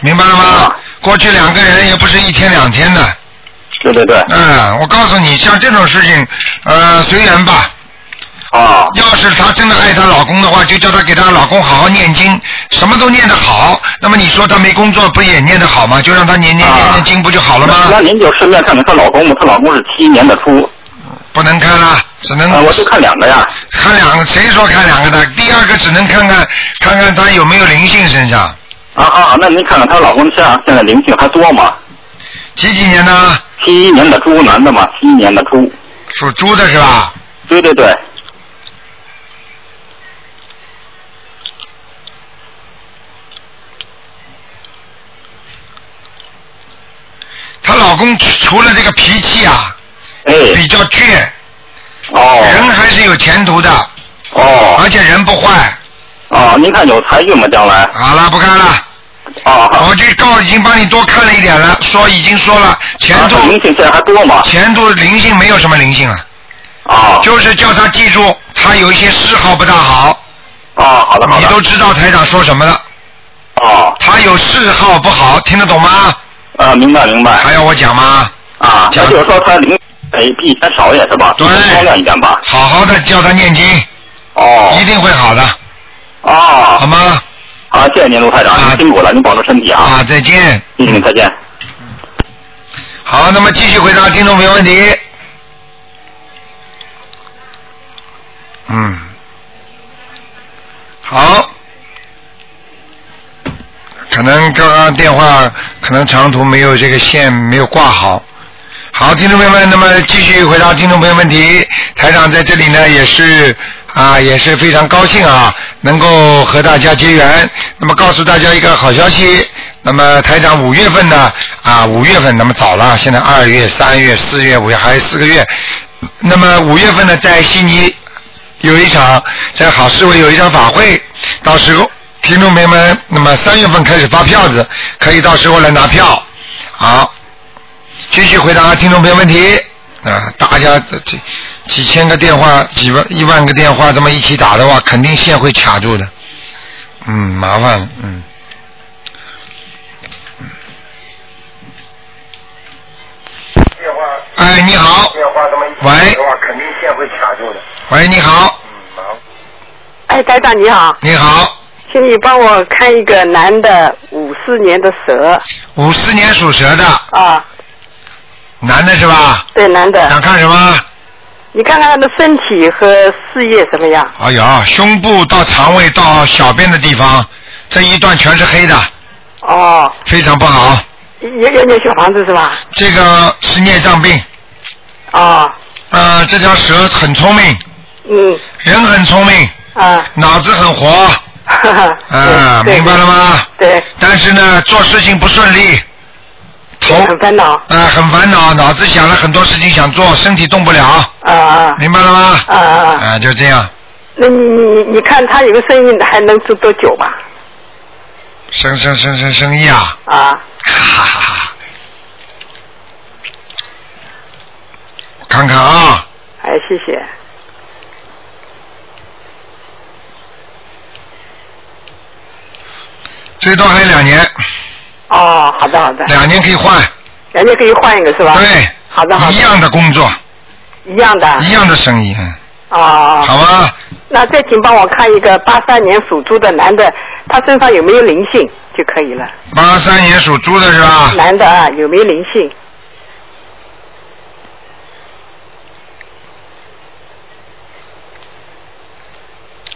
明白了吗？过去两个人也不是一天两天的。对对对。嗯，我告诉你，像这种事情，呃，随缘吧。啊。要是她真的爱她老公的话，就叫她给她老公好好念经，什么都念得好。那么你说她没工作，不也念得好吗？就让她念念念念经，不就好了吗？那您就顺便看看她老公吧，她老公是七一年的猪。不能看了，只能、啊我就看两个呀。看两个，谁说看两个的？第二个只能看看看看她有没有灵性身上。啊啊，那您看看她老公身上现在灵性还多吗？几几年的？七一年的猪，男的嘛，七一年的猪。属猪的是吧？对对对。她老公除了这个脾气啊，哎，比较倔，哦，人还是有前途的，哦，而且人不坏。哦，您看有财运吗？将来？好了，不看了。啊，我就告已经帮你多看了一点了，说已经说了前途。灵性现在还多吗？前途灵性没有什么灵性啊。啊。就是叫他记住，他有一些嗜好不大好。啊，好的好的。你都知道台长说什么了。啊。他有嗜好不好，听得懂吗？啊，明白明白。还要我讲吗？啊，那就是说他灵哎比以前少一点是吧？对，高亮一点吧。好好的教他念经。哦。一定会好的。哦。好吗？好，谢谢您卢台长，您辛苦了，您保重身体啊。啊，再见。嗯，再见。好，那么继续回答听众朋友问题。嗯，好，可能刚刚电话可能长途没有这个线没有挂好。好，听众朋友们，那么继续回答听众朋友问题。台长在这里呢也是啊也是非常高兴啊，能够和大家结缘。那么告诉大家一个好消息，那么台长五月份呢啊五月份那么早了，现在二月、三月、四月、五月还有四个月。那么五月份呢在悉尼有一场在好市委有一场法会，到时候听众朋友们，那么三月份开始发票子，可以到时候来拿票。好，继续回答听众朋友问题啊！大家这这几千个电话、几万、一万个电话这么一起打的话，肯定线会卡住的。嗯，麻烦了，嗯。哎，你好。喂。肯定线会卡住的。喂，你好。哎，台长你好。你好。请你帮我看一个男的，五四年的蛇。五四年属蛇的。啊。男的是吧？对，男的。想看什么？你看看他的身体和事业怎么样？哎呀，胸部到肠胃到小便的地方，这一段全是黑的，哦，非常不好。也有点小房子是吧？这个是孽障病，哦，呃，这条蛇很聪明，嗯人很聪明，啊，脑子很活，啊，明白了吗？对，但是呢，做事情不顺利，头很烦恼，啊，很烦恼，脑子想了很多事情想做，身体动不了，啊啊明白了吗？啊啊，啊，就这样，那你你你你看他有个生意还能做多久吧？生生生生生意啊，啊，哈哈哈。我看看啊，哎，谢谢。最多还有两年，哦，好的好的，两年可以换，两年可以换一个是吧？对，好的好的，一样的工作，一样的。一样的生意，嗯哦。好吧？那再请帮我看一个八三年属猪的男的，他身上有没有灵性就可以了。八三年属猪的是吧？男的啊，有没有灵性？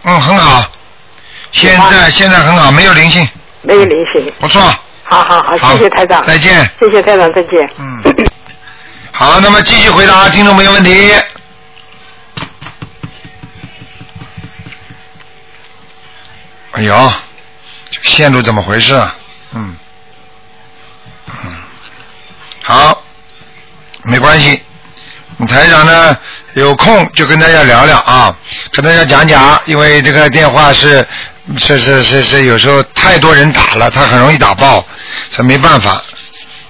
嗯，很好，现在现在很好，没有灵性，没有灵性。不错。好好好，好谢谢台长。再见。谢谢台长，再见。嗯。好，那么继续回答听众朋友问题。哎呦，这个线路怎么回事啊？嗯，嗯，好，没关系。台长呢有空就跟大家聊聊啊，跟大家讲讲，因为这个电话是是是是是有时候太多人打了，他很容易打爆，这没办法。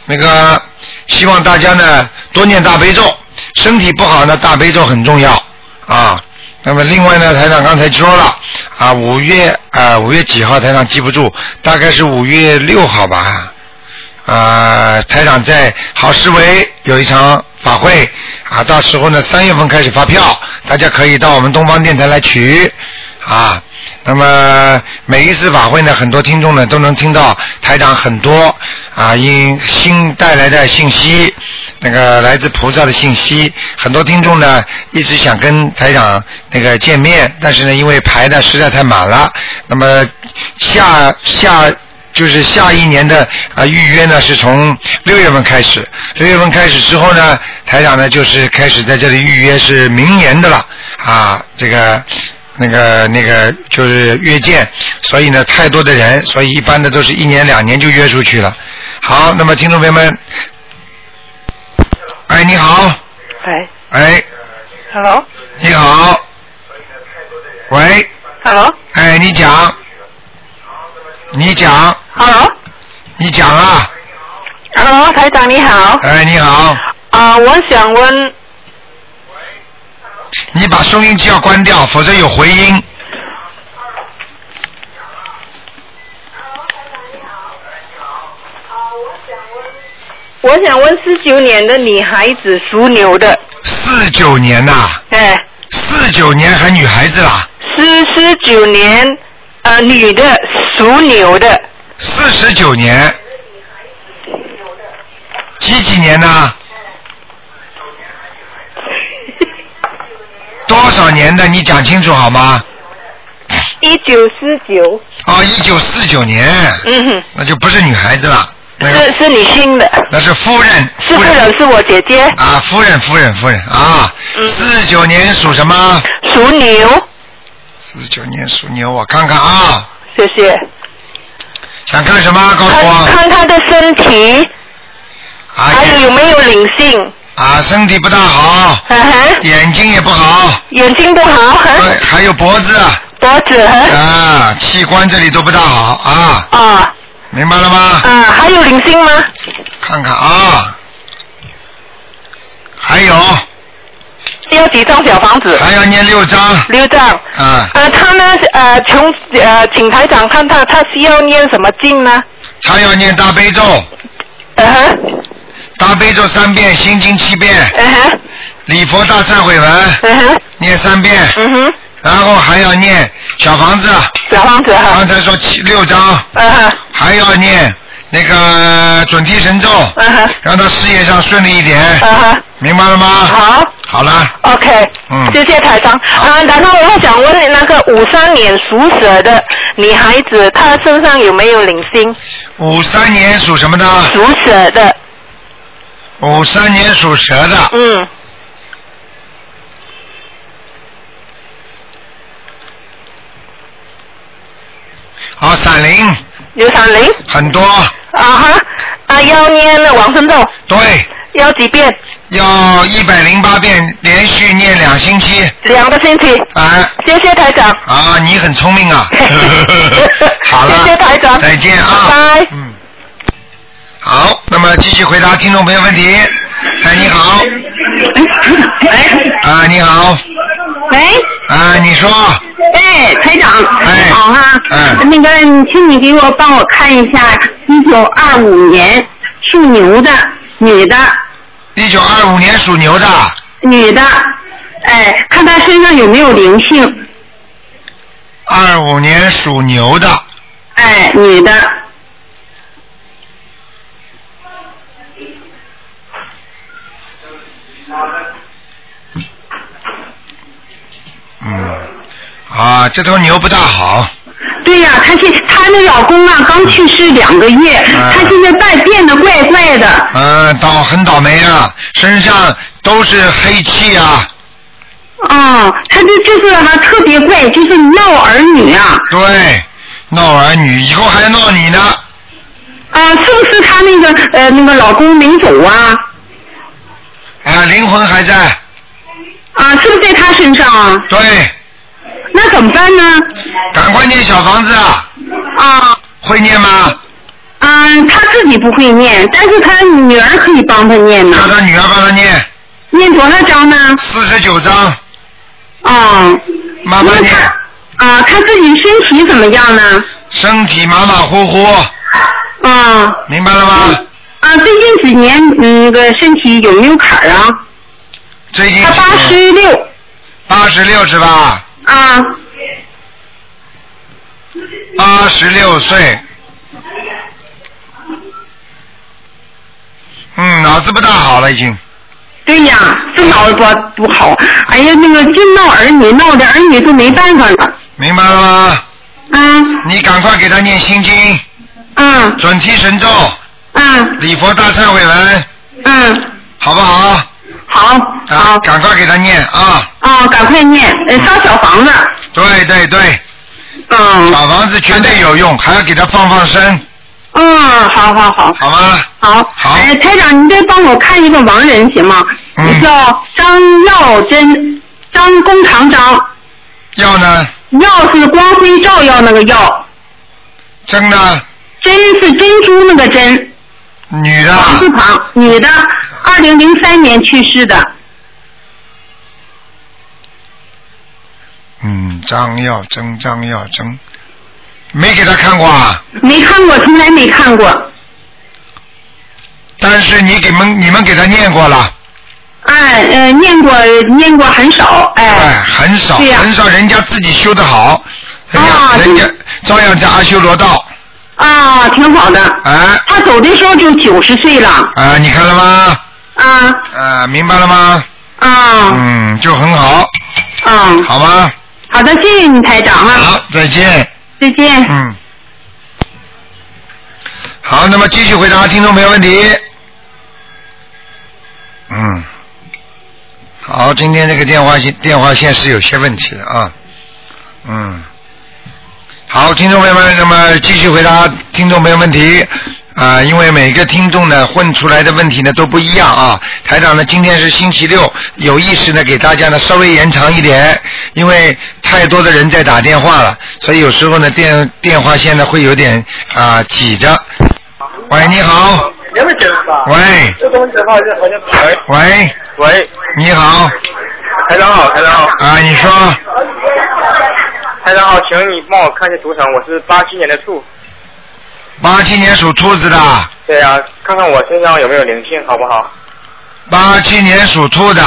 那个希望大家呢多念大悲咒，身体不好呢大悲咒很重要啊。那么另外呢，台长刚才说了啊，五月啊五月几号台长记不住，大概是五月六号吧。啊，台长在好思维有一场法会啊，到时候呢三月份开始发票，大家可以到我们东方电台来取啊。那么每一次法会呢，很多听众呢都能听到台长很多啊因新带来的信息，那个来自菩萨的信息。很多听众呢一直想跟台长那个见面，但是呢因为排的实在太满了，那么下下。就是下一年的啊预约呢是从六月份开始，六月份开始之后呢，台长呢就是开始在这里预约是明年的了啊，这个那个那个就是约见，所以呢太多的人，所以一般的都是一年两年就约出去了。好，那么听众朋友们，哎你好，哎哎，Hello，你好，喂，Hello，哎你讲，你讲，Hello，你讲啊，Hello，台长你好。哎你好。啊、我想问，你把收音机要关掉，否则有回音。我想问四九年的女孩子属牛的，四九年呐、哎，四九年还女孩子啦，四十九年，呃，女的属牛的，四十九年，几几年呢？多少年的？你讲清楚好吗？一九四九，啊，一九四九年，嗯哼，那就不是女孩子了，那个是是女性的，那是夫人，是夫人是我姐姐，啊，夫人，夫人，夫人啊，四九年属什么？属牛，四九年属牛，我看看啊，谢谢。想看什么？告诉我。看他的身体，啊，还有有没有灵性？啊，身体不大好，嗯哼，眼睛也不好，眼睛不好，还有脖子脖子，啊，器官这里都不大好啊，啊，明白了吗？啊，还有灵性吗？看看啊，还有。要几张小房子？还要念六张。六张。啊，呃，他呢，呃，从呃，请台长看他，他需要念什么经呢？他要念大悲咒，嗯哼，大悲咒三遍，心经七遍，嗯哼，礼佛大忏悔文嗯哼，念三遍，嗯哼，然后还要念小房子，小房子。哈刚，才说七六章，嗯哼，还要念那个准提神咒，嗯哼，让他事业上顺利一点，嗯哼，明白了吗？好。好了，，OK，嗯。谢谢台长。啊，然后我想问那个五三年属蛇的女孩子，她身上有没有灵性？五三年属什么的？属蛇的，五三年属蛇的。嗯。好闪灵。有闪灵？很多。啊哈。啊要念了王奋斗对。要几遍？要一百零八遍连续念两星期。两个星期。啊。谢谢台长。啊你很聪明啊。好了。谢谢台长。再见啊。拜拜。嗯。好，那么继续回答听众朋友问题。哎，你好。哎。啊，你好。喂。啊，你说。哎，台长，哎你好哈。嗯。那个，请你给我帮我看一下，一九二五年属牛的女的。一九二五年属牛的。女的，哎，看她身上有没有灵性。二五年属牛的。哎，女的。嗯。啊，这头牛不大好。对呀、她现她那老公啊，刚去世两个月，嗯她现在变变得怪怪的。嗯，倒很倒霉啊，身上都是黑气啊。哦，她这就是还、特别怪，就是闹儿女啊。对，闹儿女，以后还闹你呢。啊，是不是她那个呃那个老公没走啊？啊，灵魂还在。啊，是不是在他身上啊？对。那怎么办呢？赶快念小房子啊！啊。会念吗？嗯，他自己不会念，但是他女儿可以帮他念呢。让他女儿帮他念。念多少章呢？四十九章。哦。慢慢念。啊，他自己身体怎么样呢？身体马马虎虎。啊。明白了吗？啊，最近几年嗯那个身体有没有坎儿啊？最近他八十六。八十六是吧？啊。八十六岁。嗯，脑子不大好了已经。对呀，这脑子不不好。哎呀，那个净闹儿女，闹的儿女都没办法了。明白了吗？嗯。你赶快给他念心经。嗯。准提神咒。嗯。礼佛大忏悔文。嗯。好不好？好。啊，赶快给他念啊！啊，赶快念，呃，烧小房子。对对对。嗯。小房子绝对有用，还要给他放放生。嗯，好好好。好吗？好。好。哎，台长，你再帮我看一个亡人行吗？嗯。叫张耀珍，张工长张。耀呢？耀是光辉照耀那个耀。真呢？珍是珍珠那个珍。女的。王字旁，女的，二零零三年去世的。嗯，张耀珍，张耀珍，没给他看过啊？没看过，从来没看过。但是你给们你们给他念过了，哎，呃，念过念过很少，哎。哎，很少，很少，人家自己修的好，人家、人家照样在阿修罗道，啊，挺好的。哎。他走的时候就九十岁了。啊，你看了吗？啊。啊，明白了吗？啊。嗯，就很好，嗯。好吗？好的，谢谢你台长啊。好，再见。再见。嗯。好，那么继续回答听众朋友问题。嗯。好，今天这个电话线电话线是有些问题的啊。嗯。好，听众朋友们，那么继续回答听众朋友问题啊、因为每个听众呢问出来的问题呢都不一样啊。台长呢今天是星期六，有意识呢给大家呢稍微延长一点，因为太多的人在打电话了，所以有时候呢电电话线呢会有点啊、挤着。喂，你好。喂。喂。喂。你好。台长好，台长好。啊，你说。台长好，请你帮我看一下图腾，我是八七年的兔。八七年属兔子的，对呀、看看我身上有没有灵性，好不好？八七年属兔的，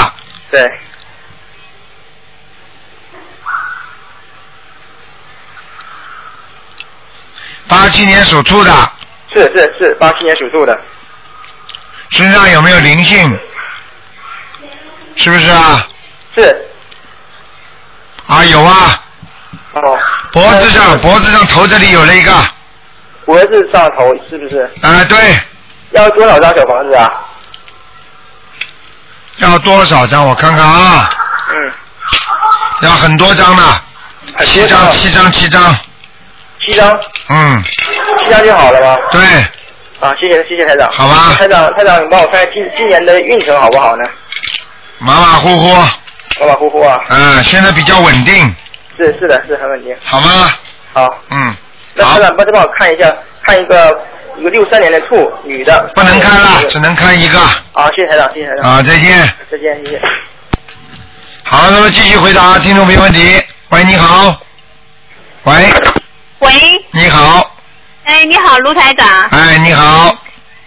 对。八七年属兔的，是是是，八七年属兔的。身上有没有灵性？是不是啊？是。啊，有啊，哦。脖子上脖子上头这里有了一个，脖子上头是不是？啊，对，要多少张小房子啊？要多少张？我看看啊，嗯，要很多张呢，七张，七张，七张，七张。嗯，七张就好了吗？对，啊，谢谢谢谢台长。好吧台长台长，你帮我看看今今年的运程好不好呢？马马虎虎，马马虎虎啊。嗯，现在比较稳定，是是的，是很稳定。好吗？好，嗯，那台长帮再帮我看一下，看一个一个六三年的兔女的。不能看了，只能看一个。啊，谢谢台长，谢谢台长。啊再见。再见，谢谢。好，那么继续回答听众朋友问题。喂，你好。喂，喂，你好，哎，你好，卢台长，哎，你好，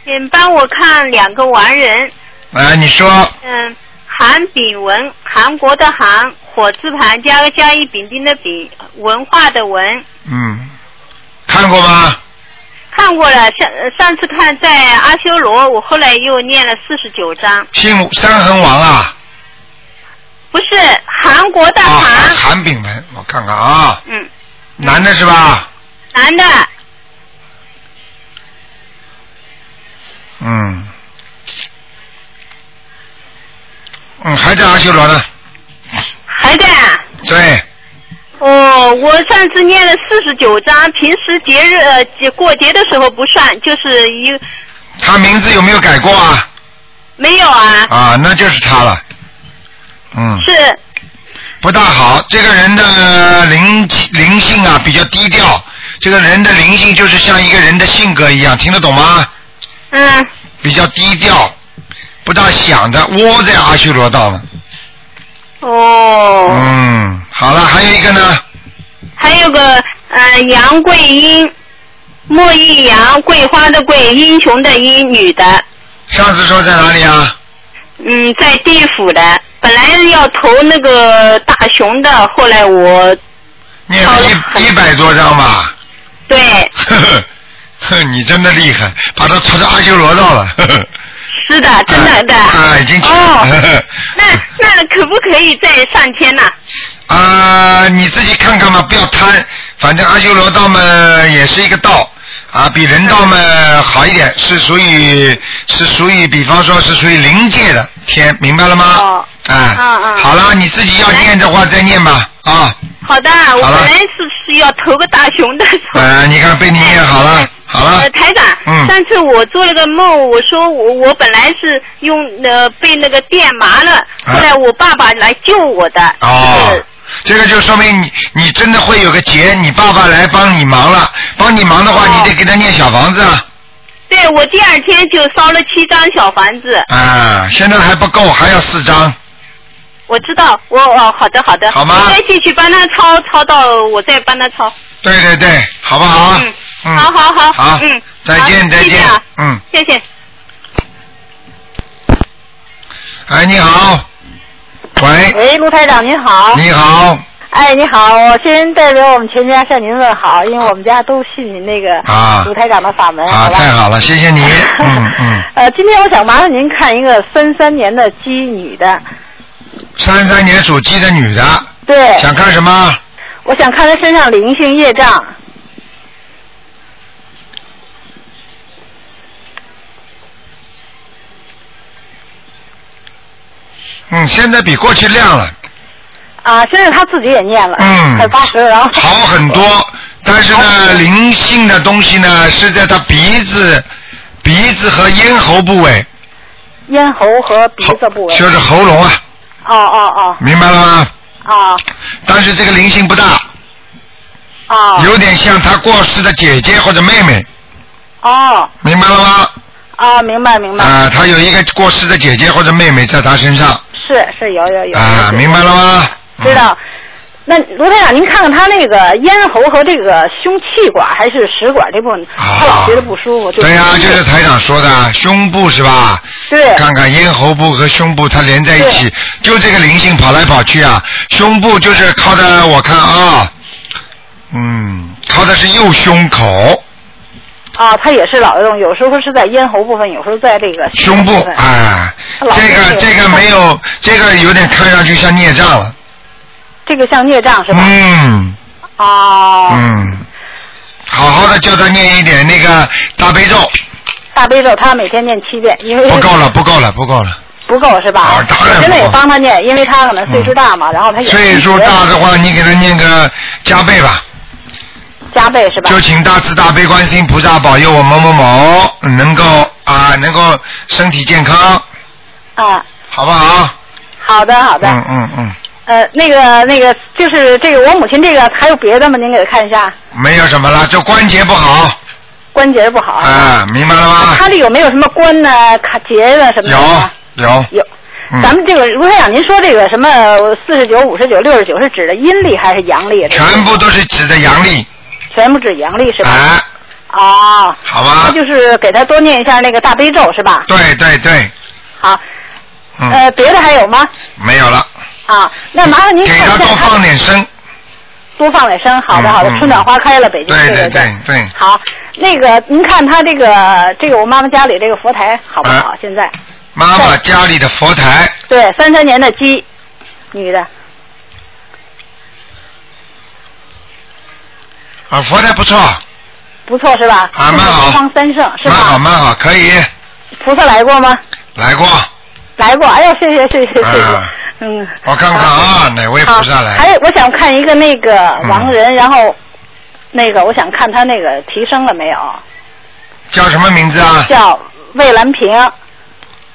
请帮我看两个完人，哎，你说，嗯，韩炳文，韩国的韩，火字旁加个加一丙丁的丙，文化的文，嗯，看过吗？看过了，上上次看在阿修罗，我后来又念了四十九章，姓三横王啊，不是韩国的韩韩炳文，我看看啊，嗯，男的是吧？男的，嗯，嗯，还在阿修罗呢，还在啊。对，哦，我上次念了四十九章，平时节日呃节过节的时候不算，就是一他名字有没有改过啊？没有啊，啊，那就是他了，嗯，是不大好。这个人的灵灵性啊比较低调，这个人的灵性就是像一个人的性格一样，听得懂吗？嗯。比较低调，不大想的，窝在阿修罗道呢。哦。嗯，好了，还有一个呢，还有个呃杨桂英，莫一杨，桂花的桂，英雄的英，女的，上次说在哪里啊？嗯，在地府的，本来要投那个大雄的，后来我念了一一百多张吧。对呵呵呵，你真的厉害，把他投到阿修罗道了。呵 呵是的，真的的。啊，已经去了。哦，那那可不可以再上天呢？啊，你自己看看嘛，不要贪。反正阿修罗道嘛也是一个道啊，比人道嘛好一点，是属于是属于，比方说是属于灵界的天，明白了吗？哦。啊。嗯嗯好了，你自己要念的话再念吧啊。好的，我本来是是要投个大熊的。呃，你看被你念好了，好了呃，。台长，嗯上次我做了个梦，我说我我本来是用呃被那个电麻了，后来我爸爸来救我的。啊哦，这个就说明你你真的会有个劫，你爸爸来帮你忙了，帮你忙的话，你得给他念小房子啊。对，我第二天就烧了七张小房子。啊，现在还不够，还要四张。我知道，我哦，好的好的。好吗我再继续帮他抄，抄到我再帮他抄。对对对，好不好？嗯，嗯好好好。好嗯，再见再见谢谢啊。嗯，谢谢。哎，你好，喂，喂，卢台长您好。你好，哎，你好，我先代表我们全家向您问好，因为我们家都信您那个啊。卢台长的法门，啊，好吧？太好了，谢谢你，嗯嗯，呃，今天我想麻烦您看一个三三年的鸡女的，三三年属鸡的女的，对，想看什么？我想看她身上灵性业障，嗯，现在比过去亮了，啊，现在他自己也念了，嗯。快八十了，然后。好很多，但是呢，灵性的东西呢是在他鼻子、鼻子和咽喉部位，咽喉和鼻子部位，就是喉咙啊，哦哦哦，明白了吗？啊。但是这个灵性不大，哦有点像他过世的姐姐或者妹妹，哦。明白了吗？啊，明白明白，啊，他有一个过世的姐姐或者妹妹在他身上，是是有有有，啊，明白了吗？知道。那卢台长，您看看他那个咽喉和这个胸气管还是食管这部分，他老觉得不舒服。就对呀、就是台长说的，啊胸部是吧？对。看看咽喉部和胸部它连在一起，就这个灵性跑来跑去啊。胸部就是靠的，我看啊，嗯，靠的是右胸口，啊，他也是老用，有时候是在咽喉部分，有时候在这个胸部部分。哎，这个这个没有，这个有点看上去像孽障了。这个像孽障是吧？嗯哦。嗯，好好的叫他念一点那个大悲咒，大悲咒他每天念七遍，因为不够了，不够了，不够了。不够是吧？啊当然我现在也帮他念，因为他可能岁数大嘛，然后他也岁数大的话，你给他念个加倍吧。加倍是吧？就请大慈大悲观世音菩萨保佑我某某某能够啊能够身体健康，啊，好不好？好的好的。嗯嗯嗯，呃，那个那个就是这个我母亲这个还有别的吗？您给她看一下，没有什么了，就关节不好关节不好。啊，明白了吗？她这有没有什么关呢、卡结的什么的？有有有。嗯咱们这个卢台长，您说这个什么四十九、五十九、六十九是指的阴历还是阳历？全部都是指的阳历，全部指阳历是吧？啊，哦，好吧。那就是给他多念一下那个大悲咒是吧？对对对，好，嗯，呃，别的还有吗？没有了，啊，那麻烦您给他多放点声，多放点声。好的，好的，春暖花开了，北京。对对对对对，好，那个您看他这个这个我妈妈家里这个佛台好不啊好？现在。妈妈家里的佛台，对三三年的鸡，女的，啊，佛台不错，不错是吧？啊蛮好东方三圣是蛮好？蛮好，可以菩萨来过吗？来过，来过，哎呦，谢谢谢谢谢谢啊，嗯。我看看啊，哪位菩萨，来？还有，我想看一个那个亡人，嗯然后那个我想看他那个提升了没有？叫什么名字啊？叫魏兰平，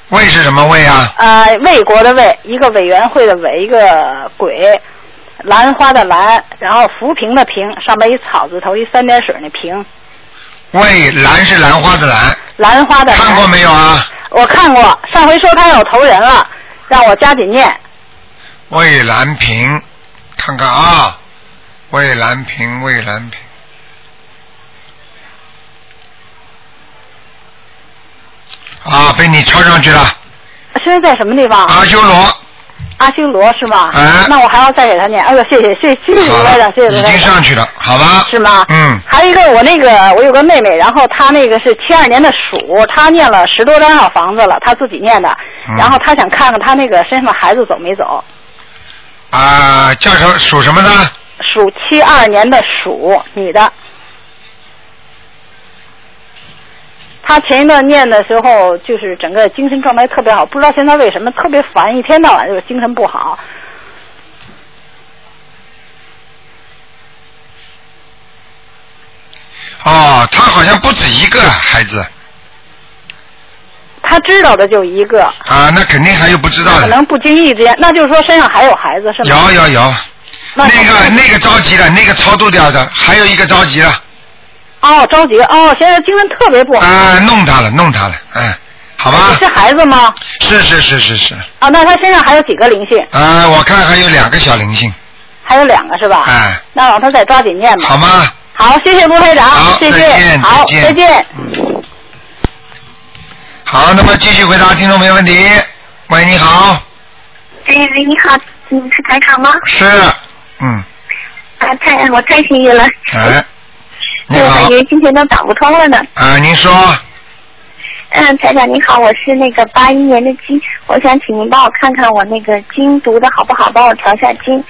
魏是什么魏啊？呃，魏国的魏，一个委员会的委，一个鬼，兰花的兰，然后浮萍的萍，上面一草字头，一三点水那萍，魏兰是兰花的兰，兰花的兰。看过没有啊？我看过，上回说他要投人了，让我加紧念。魏兰萍，看看啊，魏兰萍，魏兰萍。啊，被你抄上去了，现在在什么地方？阿修罗。阿修罗是吗？哎那我还要再给他念。哎呦，谢谢谢谢谢谢好卢台长，谢谢卢已台长。经上去了，好吧？是吗？嗯，还有一个，我那个我有个妹妹，然后她那个是七二年的鼠，她念了十多张小房子了，她自己念的，嗯然后她想看看她那个身上孩子走没走。啊，叫什么属什么呢？属七二年的鼠，女的。她前一段念的时候，就是整个精神状态特别好，不知道现在为什么特别烦，一天到晚就是精神不好。哦，他好像不止一个孩子他知道的就一个，啊，那肯定还有不知道的。可能不经意之间，那就是说身上还有孩子是吗？有有有，那那个那个着急了，那个超度掉的，还有一个着急了，哦，着急哦，现在精神特别不好。啊，弄他了，弄他了，哎，好吧？是孩子吗？是是是是是，啊，那他身上还有几个灵性？啊，我看还有两个小灵性，还有两个是吧？哎，那让他再抓紧念吧。好吗？好，谢谢卢台长，好谢谢，再见好，再见再见。好，那么继续回答听众没问题。喂，你好，哎，喂，你好，你是台长吗？是，嗯，啊，太我太幸运了，哎，你我好感，觉今天都打不通了呢。啊，您说，嗯，台长你好，我是那个八一年的鸡，我想请您帮我看看我那个经读的好不好，帮我调下经。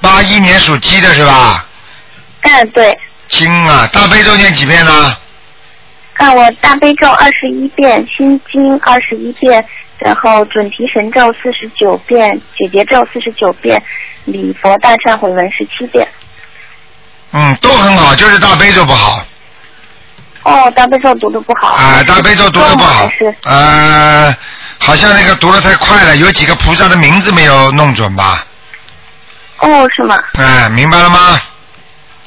八一年属鸡的是吧？嗯，对，经啊，大悲咒念几遍呢？看我大悲咒二十一遍，心经二十一遍，然后准提神咒四十九遍，解结咒四十九遍，礼佛大忏悔文十七遍。嗯，都很好，就是大悲咒不好。哦，大悲咒读的不好。啊，大悲咒读的不好还是，呃，好像那个读的太快了，有几个菩萨的名字没有弄准吧？哦，是吗？哎，明白了吗？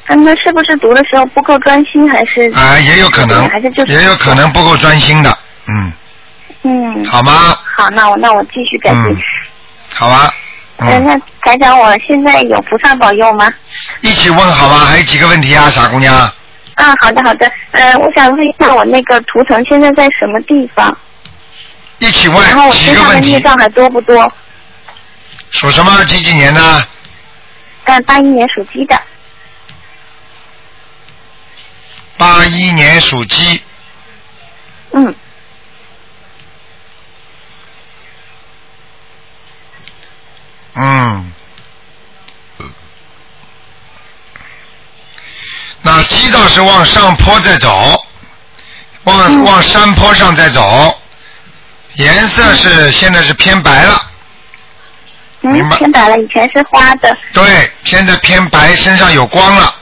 啊，那是不是读的时候不够专心，还是？啊，也有可能还是就是，也有可能不够专心的，嗯，嗯。好吗？好，那我那我继续改进。嗯，好吧，嗯、嗯，那台长，我现在有菩萨保佑吗？一起问好吧？还有几个问题啊，傻姑娘？啊，好的好的。呃，我想问一下，我那个图腾现在在什么地方？一起问然后问我身上的孽障还多不多？属什么？几几年的？嗯，八一年属鸡的。八一年属鸡，嗯。嗯，那鸡倒是往上坡在走，往、嗯往山坡上在走，颜色是、现在是偏白了，明嗯，白偏白了，以前是花的。对，现在偏白，身上有光了，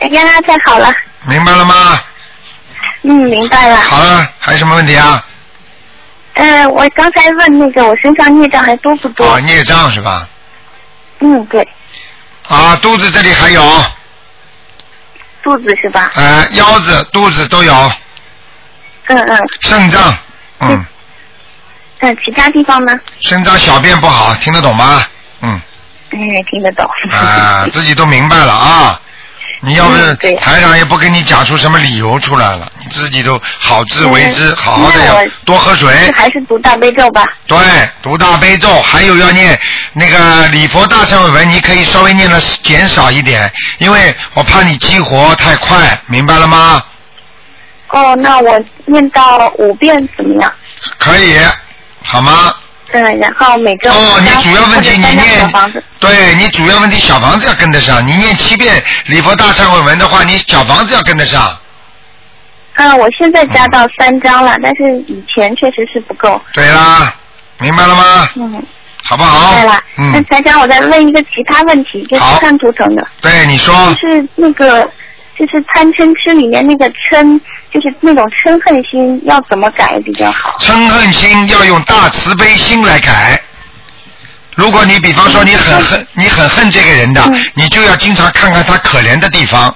哎呀，太好了，明白了吗？嗯，明白了。好了，还有什么问题啊？呃，我刚才问那个我身上孽障还多不多？啊，孽障是吧？嗯，对，啊，肚子这里还有，肚子是吧？呃，腰子、肚子都有，嗯嗯肾脏，嗯，嗯，其他地方呢？肾脏小便不好，听得懂吗？嗯，哎，听得懂。啊，自己都明白了啊。你要不是台长也不跟你讲出什么理由出来了，你自己都好自为之，嗯好好的要多喝水。还是读大悲咒吧。对，读大悲咒，还有要念那个礼佛大忏悔文，你可以稍微念的减少一点，因为我怕你激活太快，明白了吗？哦，那我念到五遍怎么样？可以，好吗？嗯，然后每周哦，你主要问题你念房子，对你主要问题小房子要跟得上，你念七遍礼佛大忏悔文的话，你小房子要跟得上。嗯，我现在加到三张了，但是以前确实是不够。对啦，明白了吗？嗯，好不好？明白了。那嗯，台长，我再问一个其他问题，就是看图腾的，对，你说就是那个就是贪嗔痴里面那个嗔，就是那种嗔恨心要怎么改比较好？嗔恨心要用大慈悲心来改。如果你比方说你很恨，你很恨这个人的，你就要经常看看他可怜的地方。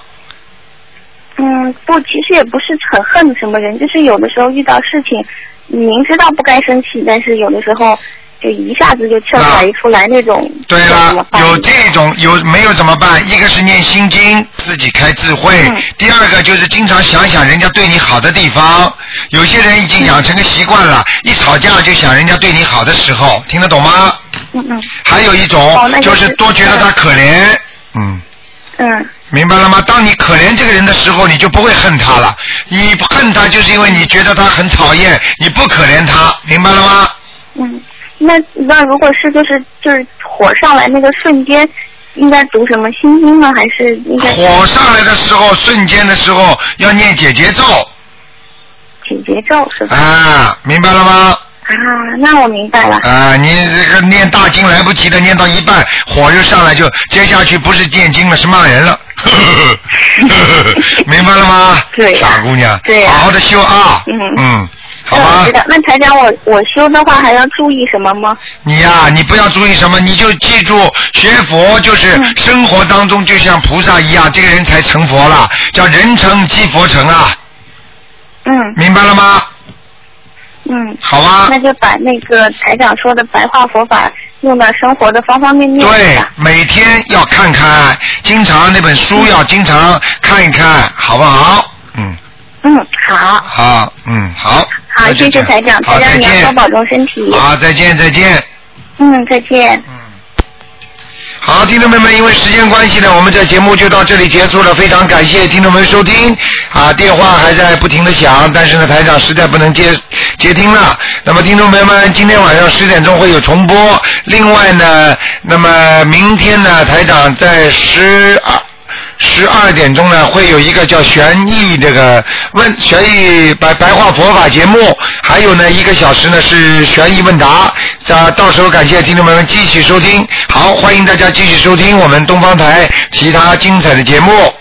嗯，不，其实也不是很恨什么人，就是有的时候遇到事情，明知道不该生气，但是有的时候就一下子就气儿来出来那种。对了，有这种有没有怎么办？一个是念心经，自己开智慧；第二个就是经常想想人家对你好的地方。有些人已经养成个习惯了，一吵架就想人家对你好的时候，听得懂吗？嗯嗯。还有一种就是多觉得他可怜，嗯。嗯。明白了吗？当你可怜这个人的时候，你就不会恨他了。你恨他，就是因为你觉得他很讨厌，你不可怜他，明白了吗？嗯，那那如果是就是就是火上来那个瞬间，应该读什么心经呢？还是应该火上来的时候，瞬间的时候要念解结咒解结咒是吧？啊，明白了吗？啊，那我明白了。啊，你这个念大经来不及的，念到一半火就上来就，接下去不是念经了，是骂人了，明白了吗？对傻姑娘，对呀好好的修啊，嗯嗯，好那我知，道。那台长，我我修的话还要注意什么吗？你呀、你不要注意什么，你就记住学佛就是生活当中就像菩萨一样，这个人才成佛了，叫人成即佛成啊，嗯明白了吗？嗯。好啊。那就把那个台长说的白话佛法用到生活的方方面面。对吧，每天要看看，经常那本书要经常看一看，好不好？嗯，嗯，好。好，嗯，好。好，谢谢台长，好，台长你要多。保重身体。好，再见，再见。嗯，再见。嗯好，听众朋友们，因为时间关系呢，我们这节目就到这里结束了。非常感谢听众朋友收听啊，电话还在不停的响，但是呢，台长实在不能接接听了。那么，听众朋友们，今天晚上十点钟会有重播。另外呢，那么明天呢，台长在十二。十二点钟呢，会有一个叫玄义这个问玄义白白话佛法节目，还有呢一个小时呢是玄义问答。啊，到时候感谢听众朋友们继续收听。好，欢迎大家继续收听我们东方台其他精彩的节目。